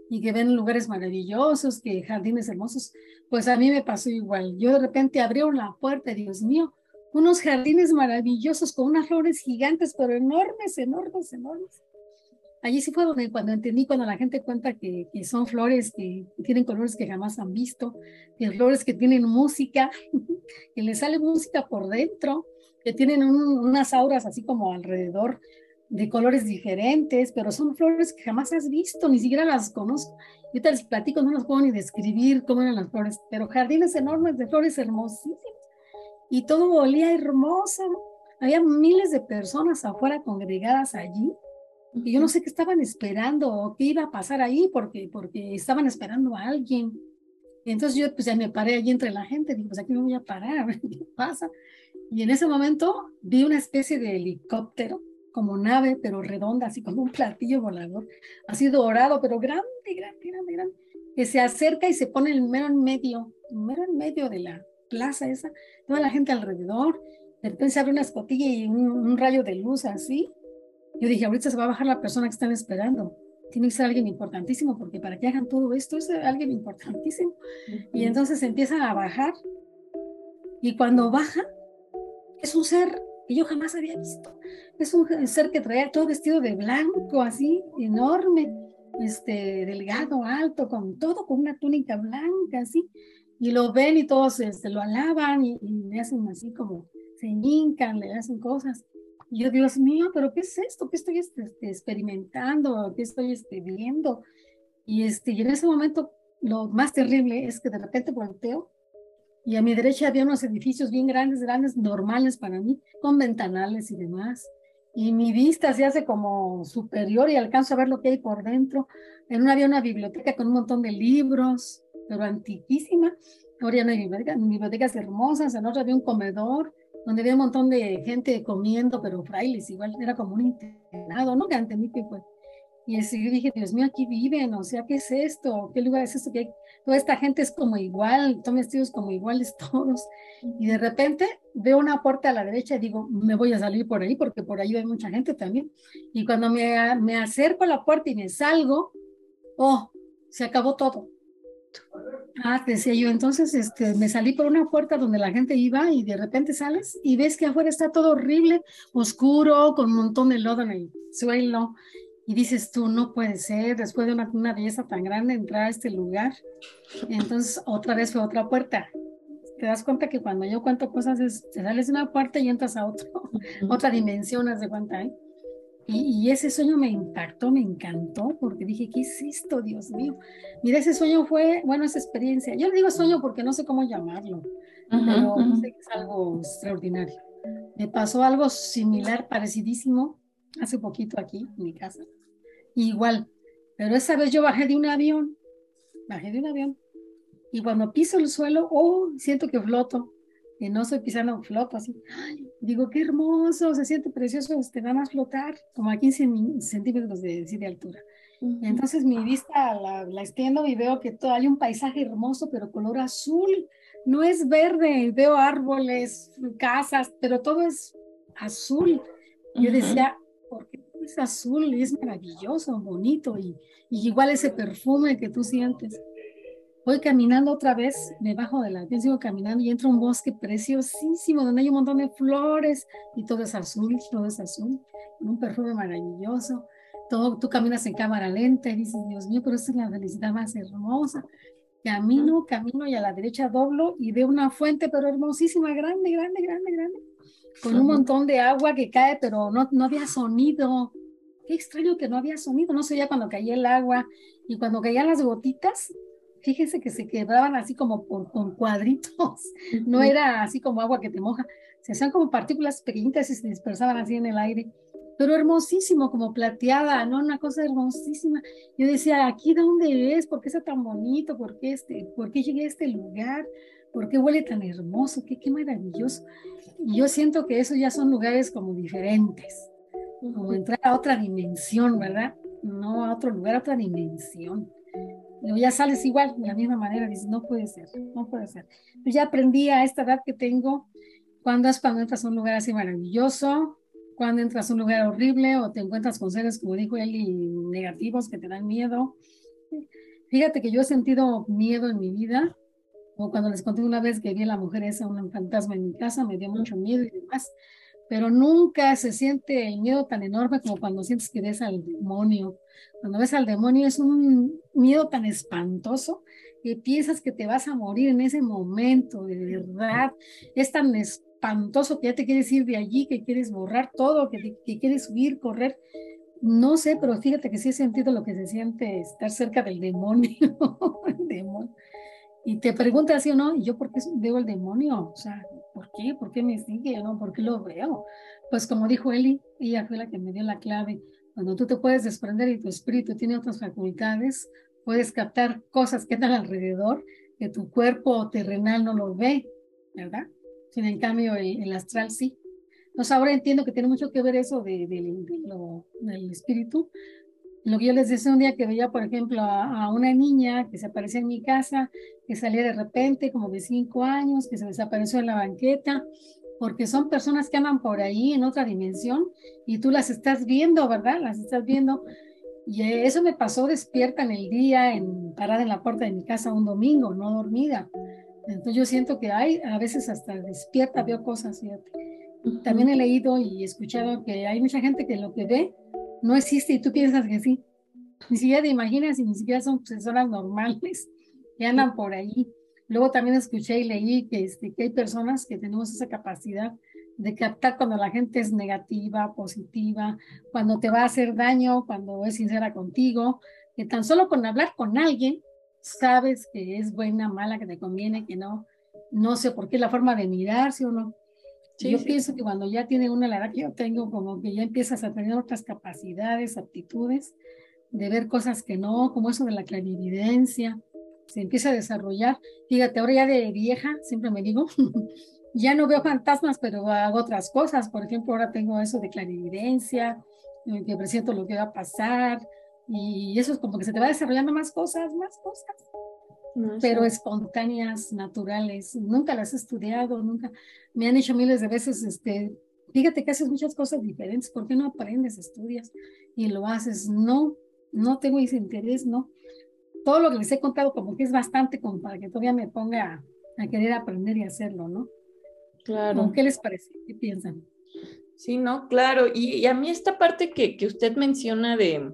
y que ven lugares maravillosos, que jardines hermosos, pues a mí me pasó igual. Yo de repente abrieron la puerta, Dios mío, unos jardines maravillosos con unas flores gigantes, pero enormes, enormes, enormes. Allí sí fue donde cuando entendí, cuando la gente cuenta que, que son flores que, tienen colores que jamás han visto, que flores que tienen música, que les sale música por dentro, que tienen unas auras así como alrededor de colores diferentes, pero son flores que jamás has visto, ni siquiera las conozco. Yo te les platico, no las puedo ni describir cómo eran las flores, pero jardines enormes de flores hermosísimas. Y todo olía hermoso. Había miles de personas afuera congregadas allí. Y yo no sé qué estaban esperando o qué iba a pasar ahí, porque, porque estaban esperando a alguien. Y entonces yo pues ya me paré allí entre la gente, digo, pues aquí me voy a parar, ¿qué pasa? Y en ese momento vi una especie de helicóptero, como nave, pero redonda, así como un platillo volador, así dorado, pero grande, grande, grande, grande, que se acerca y se pone el mero en medio, mero en medio de la plaza esa, toda la gente alrededor, de repente se abre una escotilla y un, rayo de luz así. Yo dije, ahorita se va a bajar la persona que están esperando. Tiene que ser alguien importantísimo, porque para que hagan todo esto es alguien importantísimo. Y entonces empieza a bajar. Y cuando baja, es un ser que yo jamás había visto. Es un ser que traía todo vestido de blanco, así, enorme, este, delgado, alto, con todo, con una túnica blanca, así. Y lo ven y todos este, lo alaban y, le hacen así como, se hincan, le hacen cosas. Y yo, Dios mío, pero ¿qué es esto? ¿Qué estoy este, este experimentando? ¿Qué estoy este, viendo? Y, este, y en ese momento, lo más terrible es que de repente volteo y a mi derecha había unos edificios bien grandes, grandes, normales para mí, con ventanales y demás. Y mi vista se hace como superior y alcanzo a ver lo que hay por dentro. En una había una biblioteca con un montón de libros, pero antiquísima. Ahora ya no hay biblioteca, bibliotecas hermosas. En otra había un comedor donde había un montón de gente comiendo, pero frailes, igual era como un internado, ¿no? Que entendí que fue. Y así dije, Dios mío, aquí viven, o sea, ¿qué es esto? ¿Qué lugar es esto? Que toda esta gente es como igual, son vestidos como iguales todos. Y de repente veo una puerta a la derecha y digo, me voy a salir por ahí porque por ahí hay mucha gente también. Y cuando me, me acerco a la puerta y me salgo, oh, se acabó todo. Ah, decía yo, entonces este, me salí por una puerta donde la gente iba y de repente sales y ves que afuera está todo horrible, oscuro, con un montón de lodo en el suelo y dices tú, no puede ser, después de una, una, belleza tan grande, entrar a este lugar. Entonces, otra vez fue otra puerta. Te das cuenta que cuando yo cuento cosas, es, te sales de una puerta y entras a otro, otra dimensión, haz de cuenta, ¿eh? Y, y, ese sueño me impactó, me encantó, porque dije, ¿qué es esto, Dios mío? Mira, ese sueño fue, bueno, esa experiencia. Yo le digo sueño porque no sé cómo llamarlo, pero sé que es algo extraordinario. Me pasó algo similar, parecidísimo, hace poquito aquí en mi casa. igual, pero esa vez yo bajé de un avión, bajé de un avión, y cuando piso el suelo, oh, siento que floto, que no estoy pisando, floto así. digo, qué hermoso, se siente precioso, este, nada más flotar, como a 15 centímetros de, de altura. Entonces mi vista la, la, extiendo y veo que todo, hay un paisaje hermoso, pero color azul. No es verde, veo árboles, casas, pero todo es azul. Yo decía, porque es azul y es maravilloso, bonito y, igual ese perfume que tú sientes. Voy caminando otra vez, me bajo de la sigo caminando y entro a un bosque preciosísimo donde hay un montón de flores y todo es azul, todo es azul, un perfume maravilloso. Todo, tú caminas en cámara lenta y dices, Dios mío, pero esta es la felicidad más hermosa. Camino, camino y a la derecha doblo y veo una fuente, pero hermosísima, grande, grande, grande, grande con un montón de agua que cae, pero no, no había sonido. Qué extraño que no había sonido, no sé ya cuando caía el agua y cuando caían las gotitas, fíjese que se quebraban así como con cuadritos, no era así como agua que te moja, se hacían como partículas pequeñitas y se dispersaban así en el aire, pero hermosísimo, como plateada, ¿no? Una cosa hermosísima. Yo decía, ¿aquí dónde es? ¿Por qué está tan bonito? ¿Por qué, este, ¿por qué llegué a este lugar? ¿Por qué huele tan hermoso? ¿Qué, qué maravilloso? Y yo siento que esos ya son lugares como diferentes, como entrar a otra dimensión, ¿verdad? No a otro lugar, a otra dimensión. Luego ya sales igual, de la misma manera, dices, no puede ser, no puede ser. Yo ya aprendí a esta edad que tengo, cuando es cuando entras a un lugar así maravilloso, cuando entras a un lugar horrible o te encuentras con seres, como dijo él, negativos que te dan miedo. Fíjate que yo he sentido miedo en mi vida, o cuando les conté una vez que vi a la mujer esa, un fantasma en mi casa, me dio mucho miedo y demás, pero nunca se siente el miedo tan enorme como cuando sientes que ves al demonio. Cuando ves al demonio es un miedo tan espantoso que piensas que te vas a morir en ese momento, de verdad. Es tan espantoso espantoso que ya te quieres ir de allí, que quieres borrar todo, que, que quieres huir, correr. No sé, pero fíjate que sí he sentido lo que se siente estar cerca del demonio. demonio. Y te preguntas sí o no, ¿y yo por qué veo el demonio? O sea, ¿por qué? ¿Por qué me sigue? ¿No? ¿Por qué lo veo? Pues como dijo Eli, ella fue la que me dio la clave. Cuando tú te puedes desprender y tu espíritu tiene otras facultades, puedes captar cosas que están alrededor que tu cuerpo terrenal no lo ve, ¿verdad? Sin en cambio el, astral sí. Entonces ahora entiendo que tiene mucho que ver eso de, del espíritu. Lo que yo les decía un día que veía, por ejemplo, a, una niña que se aparecía en mi casa, que salía de repente como de cinco años, que se desapareció en la banqueta, porque son personas que andan por ahí en otra dimensión y tú las estás viendo, ¿verdad? Las estás viendo. Y eso me pasó despierta en el día, en, parada en la puerta de mi casa un domingo, no dormida. Entonces yo siento que hay, a veces hasta despierta, veo cosas, También he leído y escuchado que hay mucha gente que lo que ve no existe y tú piensas que sí. Ni siquiera te imaginas y ni siquiera son personas normales que andan por ahí. Luego también escuché y leí que, este, que hay personas que tenemos esa capacidad de captar cuando la gente es negativa, positiva, cuando te va a hacer daño, cuando es sincera contigo, que tan solo con hablar con alguien sabes que es buena, mala, que te conviene, que no. No sé por qué la forma de mirarse o no. Yo pienso que cuando ya tiene una la edad que yo tengo, como que ya empiezas a tener otras capacidades, aptitudes, de ver cosas que no, como eso de la clarividencia, se empieza a desarrollar. Fíjate, ahora ya de vieja, siempre me digo, ya no veo fantasmas, pero hago otras cosas. Por ejemplo, ahora tengo eso de clarividencia, que presiento lo que va a pasar, y eso es como que se te va desarrollando más cosas, más cosas. Pero espontáneas, naturales. Nunca las he estudiado, nunca. Me han dicho miles de veces, este, fíjate que haces muchas cosas diferentes, ¿por qué no aprendes, estudias y lo haces? No, no tengo ese interés, no. Todo lo que les he contado como que es bastante como para que todavía me ponga a, querer aprender y hacerlo, ¿no? Claro. ¿Qué les parece? ¿Qué piensan? Sí, no, claro. Y, y a mí esta parte que, que usted menciona de,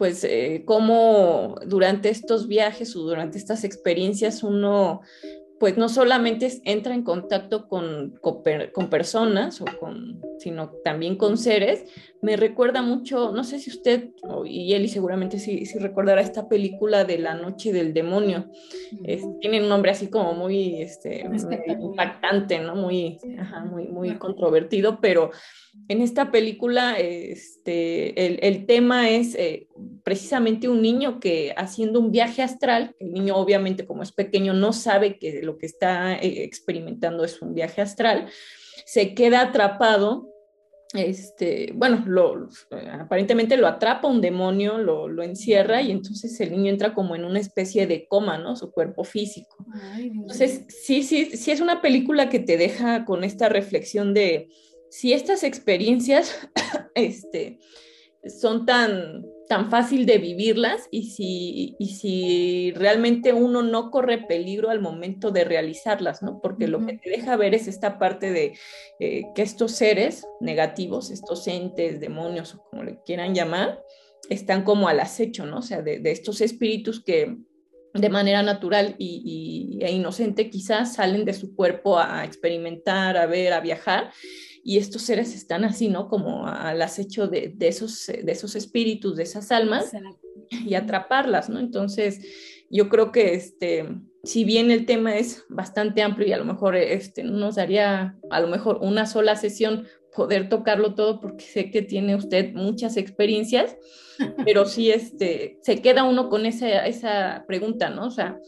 pues eh, cómo durante estos viajes o durante estas experiencias uno pues no solamente entra en contacto con, con, personas, o con, sino también con seres. Me recuerda mucho, no sé si usted, y Eli seguramente sí, sí recordará esta película de La Noche del Demonio. tiene un nombre así como muy este, impactante, ¿no? Muy, muy, muy controvertido, pero en esta película este, el, el tema es eh, precisamente un niño que haciendo un viaje astral, el niño obviamente como es pequeño no sabe que lo que está eh, experimentando es un viaje astral, se queda atrapado este, bueno, lo, aparentemente lo atrapa un demonio, lo, lo, encierra y entonces el niño entra como en una especie de coma, ¿no? Su cuerpo físico. entonces, sí, sí, sí es una película que te deja con esta reflexión de si estas experiencias este, son tan, tan fácil de vivirlas y si, y si realmente uno no corre peligro al momento de realizarlas, ¿no? Porque lo que te deja ver es esta parte de eh, que estos seres negativos, estos entes, demonios o como le quieran llamar, están como al acecho, ¿no? O sea, de, estos espíritus que de manera natural y, e inocente quizás salen de su cuerpo a experimentar, a ver, a viajar y estos seres están así, ¿no? Como al acecho de, esos, de esos espíritus, de esas almas y atraparlas, ¿no? Entonces, yo creo que este, si bien el tema es bastante amplio y a lo mejor este, nos daría a lo mejor una sola sesión poder tocarlo todo porque sé que tiene usted muchas experiencias, pero sí este, se queda uno con esa, esa pregunta, ¿no? O sea,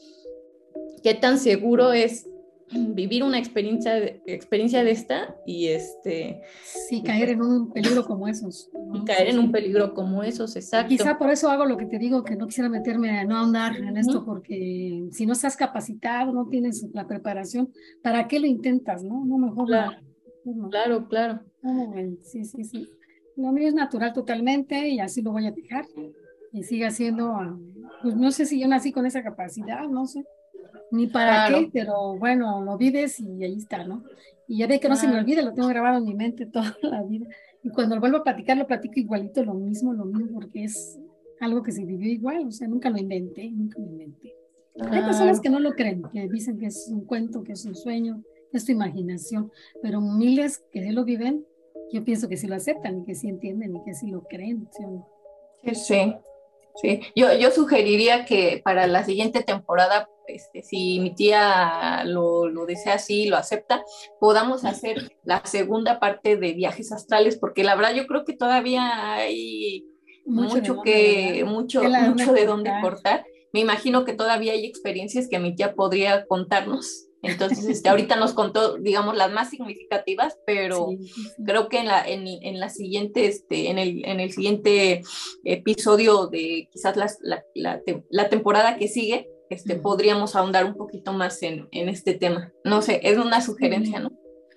¿qué tan seguro es vivir una experiencia, experiencia de esta y este... Sí, caer en un peligro como esos. Y caer en un peligro como esos, exacto. Quizá por eso hago lo que te digo, que no quisiera meterme a no andar en esto, porque si no estás capacitado, no tienes la preparación, ¿para qué lo intentas, no? No mejor Claro, claro, claro. sí, sí, sí. Lo mío es natural totalmente y así lo voy a dejar. Y siga siendo, ah, pues no sé si yo nací con esa capacidad, no sé ni para qué, pero bueno, lo vives y ahí está, ¿no? Y ya ve que no se me olvida, lo tengo grabado en mi mente toda la vida. Y cuando lo vuelvo a platicar, lo platico igualito, lo mismo, lo mismo, porque es algo que se vivió igual, o sea, nunca lo inventé, nunca lo inventé. Hay personas que no lo creen, que dicen que es un cuento, que es un sueño, es tu imaginación, pero miles que sí lo viven, yo pienso que sí lo aceptan y que sí entienden y que sí lo creen. ¿sí? Sí, sí. Yo, yo sugeriría que para la siguiente temporada este, si mi tía lo, lo, desea así, lo acepta, podamos hacer la segunda parte de viajes astrales, porque la verdad yo creo que todavía hay mucho, que, mucho, mucho de dónde cortar. Me imagino que todavía hay experiencias que mi tía podría contarnos. Entonces, este, ahorita nos contó, digamos, las más significativas, pero creo que en la, en, en, la siguiente, este, en el, en el siguiente episodio de quizás la, la, la temporada que sigue, este, podríamos ahondar un poquito más en, en, este tema. No sé, es una sugerencia, ¿no?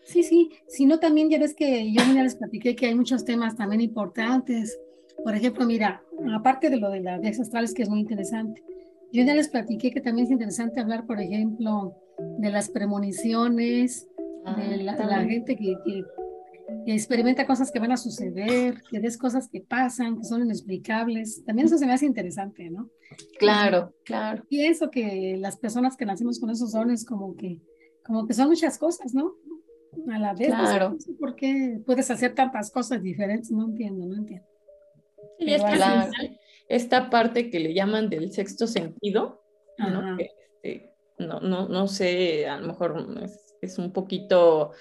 Sí, sí, si no también ya ves que yo ya les platiqué que hay muchos temas también importantes. Por ejemplo, mira, aparte de lo de las viajes astrales, que es muy interesante, yo ya les platiqué que también es interesante hablar, por ejemplo, de las premoniciones, de, la, gente que, que que experimenta cosas que van a suceder, que ves cosas que pasan, que son inexplicables. También eso se me hace interesante, ¿no? Claro, claro. Pienso que las personas que nacimos con esos dones como que, como que son muchas cosas, ¿no? A la vez. Claro. No sé por qué puedes hacer tantas cosas diferentes, no entiendo, no entiendo. Sí, es que claro. esta parte que le llaman del sexto sentido, ¿no? Que, este, no, no, no sé, a lo mejor es, es un poquito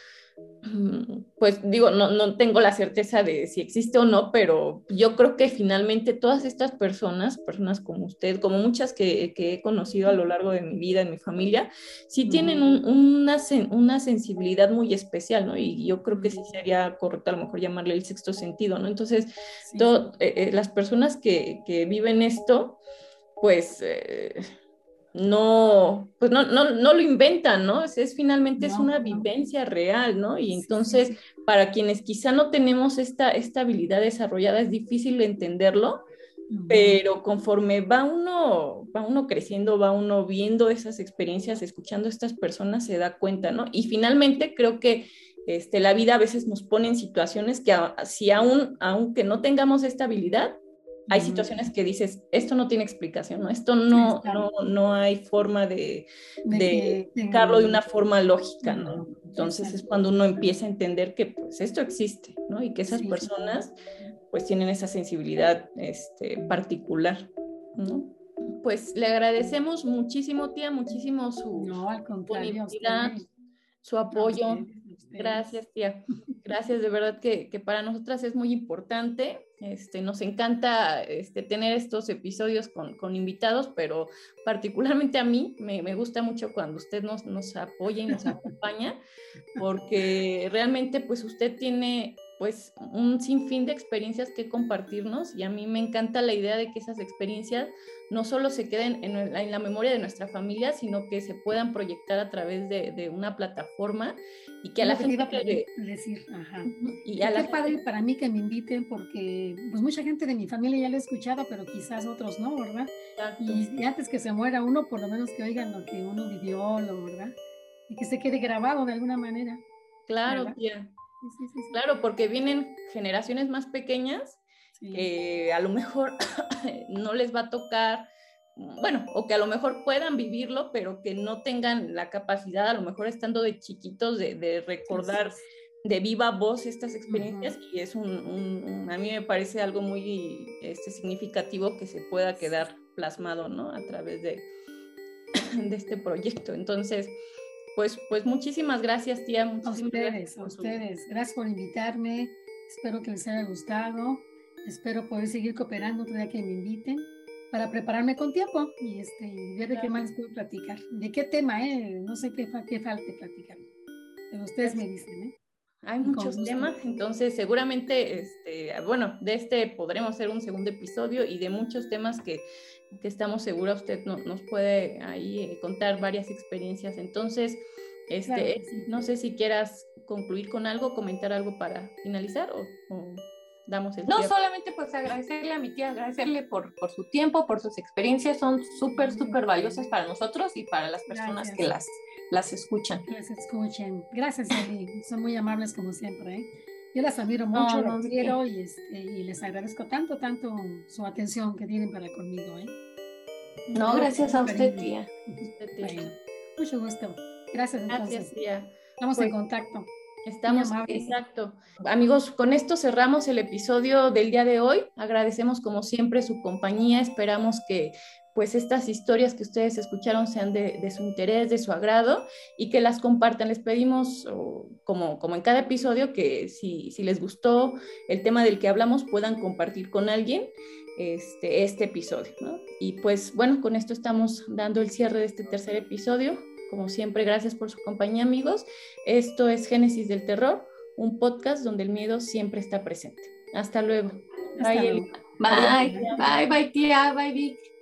pues digo, no, no tengo la certeza de si existe o no, pero yo creo que finalmente todas estas personas, personas como usted, como muchas que, que he conocido a lo largo de mi vida, en mi familia, sí tienen un, una, una, sensibilidad muy especial, ¿no? Y yo creo que sí sería correcto a lo mejor llamarle el sexto sentido, ¿no? Entonces, sí. todo, eh, eh, las personas que, que, viven esto, pues... Eh, no, pues no, no, no lo inventan, ¿no? Es, es finalmente no, es una vivencia real, ¿no? Y entonces, sí. para quienes quizá no tenemos esta, esta habilidad desarrollada, es difícil entenderlo, uh -huh. pero conforme va uno, va uno creciendo, va uno viendo esas experiencias, escuchando a estas personas, se da cuenta, ¿no? Y finalmente creo que este, la vida a veces nos pone en situaciones que a, si aún, aunque no tengamos esta habilidad, hay situaciones que dices, esto no tiene explicación, ¿no? Esto no, no, no hay forma de, de explicarlo de una forma lógica, ¿no? Entonces es cuando uno empieza a entender que pues esto existe, ¿no? Y que esas personas pues tienen esa sensibilidad este, particular, ¿no? Pues le agradecemos muchísimo, tía, muchísimo su no, al su apoyo. Gracias, tía. Gracias, de verdad que, que, para nosotras es muy importante. Este, nos encanta este, tener estos episodios con, con, invitados, pero particularmente a mí me, me gusta mucho cuando usted nos, nos apoya y nos acompaña, porque realmente pues usted tiene pues un sinfín de experiencias que compartirnos y a mí me encanta la idea de que esas experiencias no solo se queden en, en la memoria de nuestra familia, sino que se puedan proyectar a través de, de una plataforma y que a la gente... Que, decir, ajá. Y a la qué padre para mí que me inviten porque pues mucha gente de mi familia ya lo ha escuchado, pero quizás otros no, ¿verdad? Y, y, antes que se muera uno, por lo menos que oigan lo que uno vivió, lo, ¿verdad? Y que se quede grabado de alguna manera. Claro, tía. Sí, sí, sí, claro, porque vienen generaciones más pequeñas que a lo mejor no les va a tocar, bueno, o que a lo mejor puedan vivirlo, pero que no tengan la capacidad, a lo mejor estando de chiquitos, de, de recordar de viva voz estas experiencias uh -huh. y es un, un, un, a mí me parece algo muy este, significativo que se pueda quedar plasmado, ¿no? A través de, de este proyecto. Entonces, pues, pues muchísimas gracias, tía. Muchísimas a ustedes, gracias a ustedes. Gracias por invitarme. Espero que les haya gustado. Espero poder seguir cooperando todavía que me inviten para prepararme con tiempo y, este, y ver de qué más puedo platicar. ¿De qué tema? Eh? No sé qué, qué falte platicar. Pero ustedes me dicen, ¿eh? Hay muchos temas, entonces seguramente, este, bueno, de este podremos hacer un segundo episodio y de muchos temas que, que estamos seguros usted no, nos puede ahí eh, contar varias experiencias. Entonces, este, no sé si quieras concluir con algo, comentar algo para finalizar o, damos el No, solamente pues agradecerle a mi tía, agradecerle por, por su tiempo, por sus experiencias, son súper, súper valiosas para nosotros y para las personas que las las escuchan. Las escuchen. Gracias, Eli. Son muy amables como siempre. ¿eh? Yo las admiro mucho, las quiero y, este, y, les agradezco tanto, tanto su atención que tienen para conmigo. ¿eh? No, gracias a usted, tía. mucho gusto. Gracias, entonces. Gracias, tía. Estamos en pues, contacto. Estamos, exacto. Amigos, con esto cerramos el episodio del día de hoy. Agradecemos como siempre su compañía. Esperamos que pues estas historias que ustedes escucharon sean de, su interés, de su agrado y que las compartan. Les pedimos, como, como en cada episodio, que si, si, les gustó el tema del que hablamos, puedan compartir con alguien este, este episodio. Y pues bueno, con esto estamos dando el cierre de este tercer episodio. Como siempre, gracias por su compañía, amigos. Esto es Génesis del Terror, un podcast donde el miedo siempre está presente. Hasta luego. bye, bye, bye, tía, bye, Vic.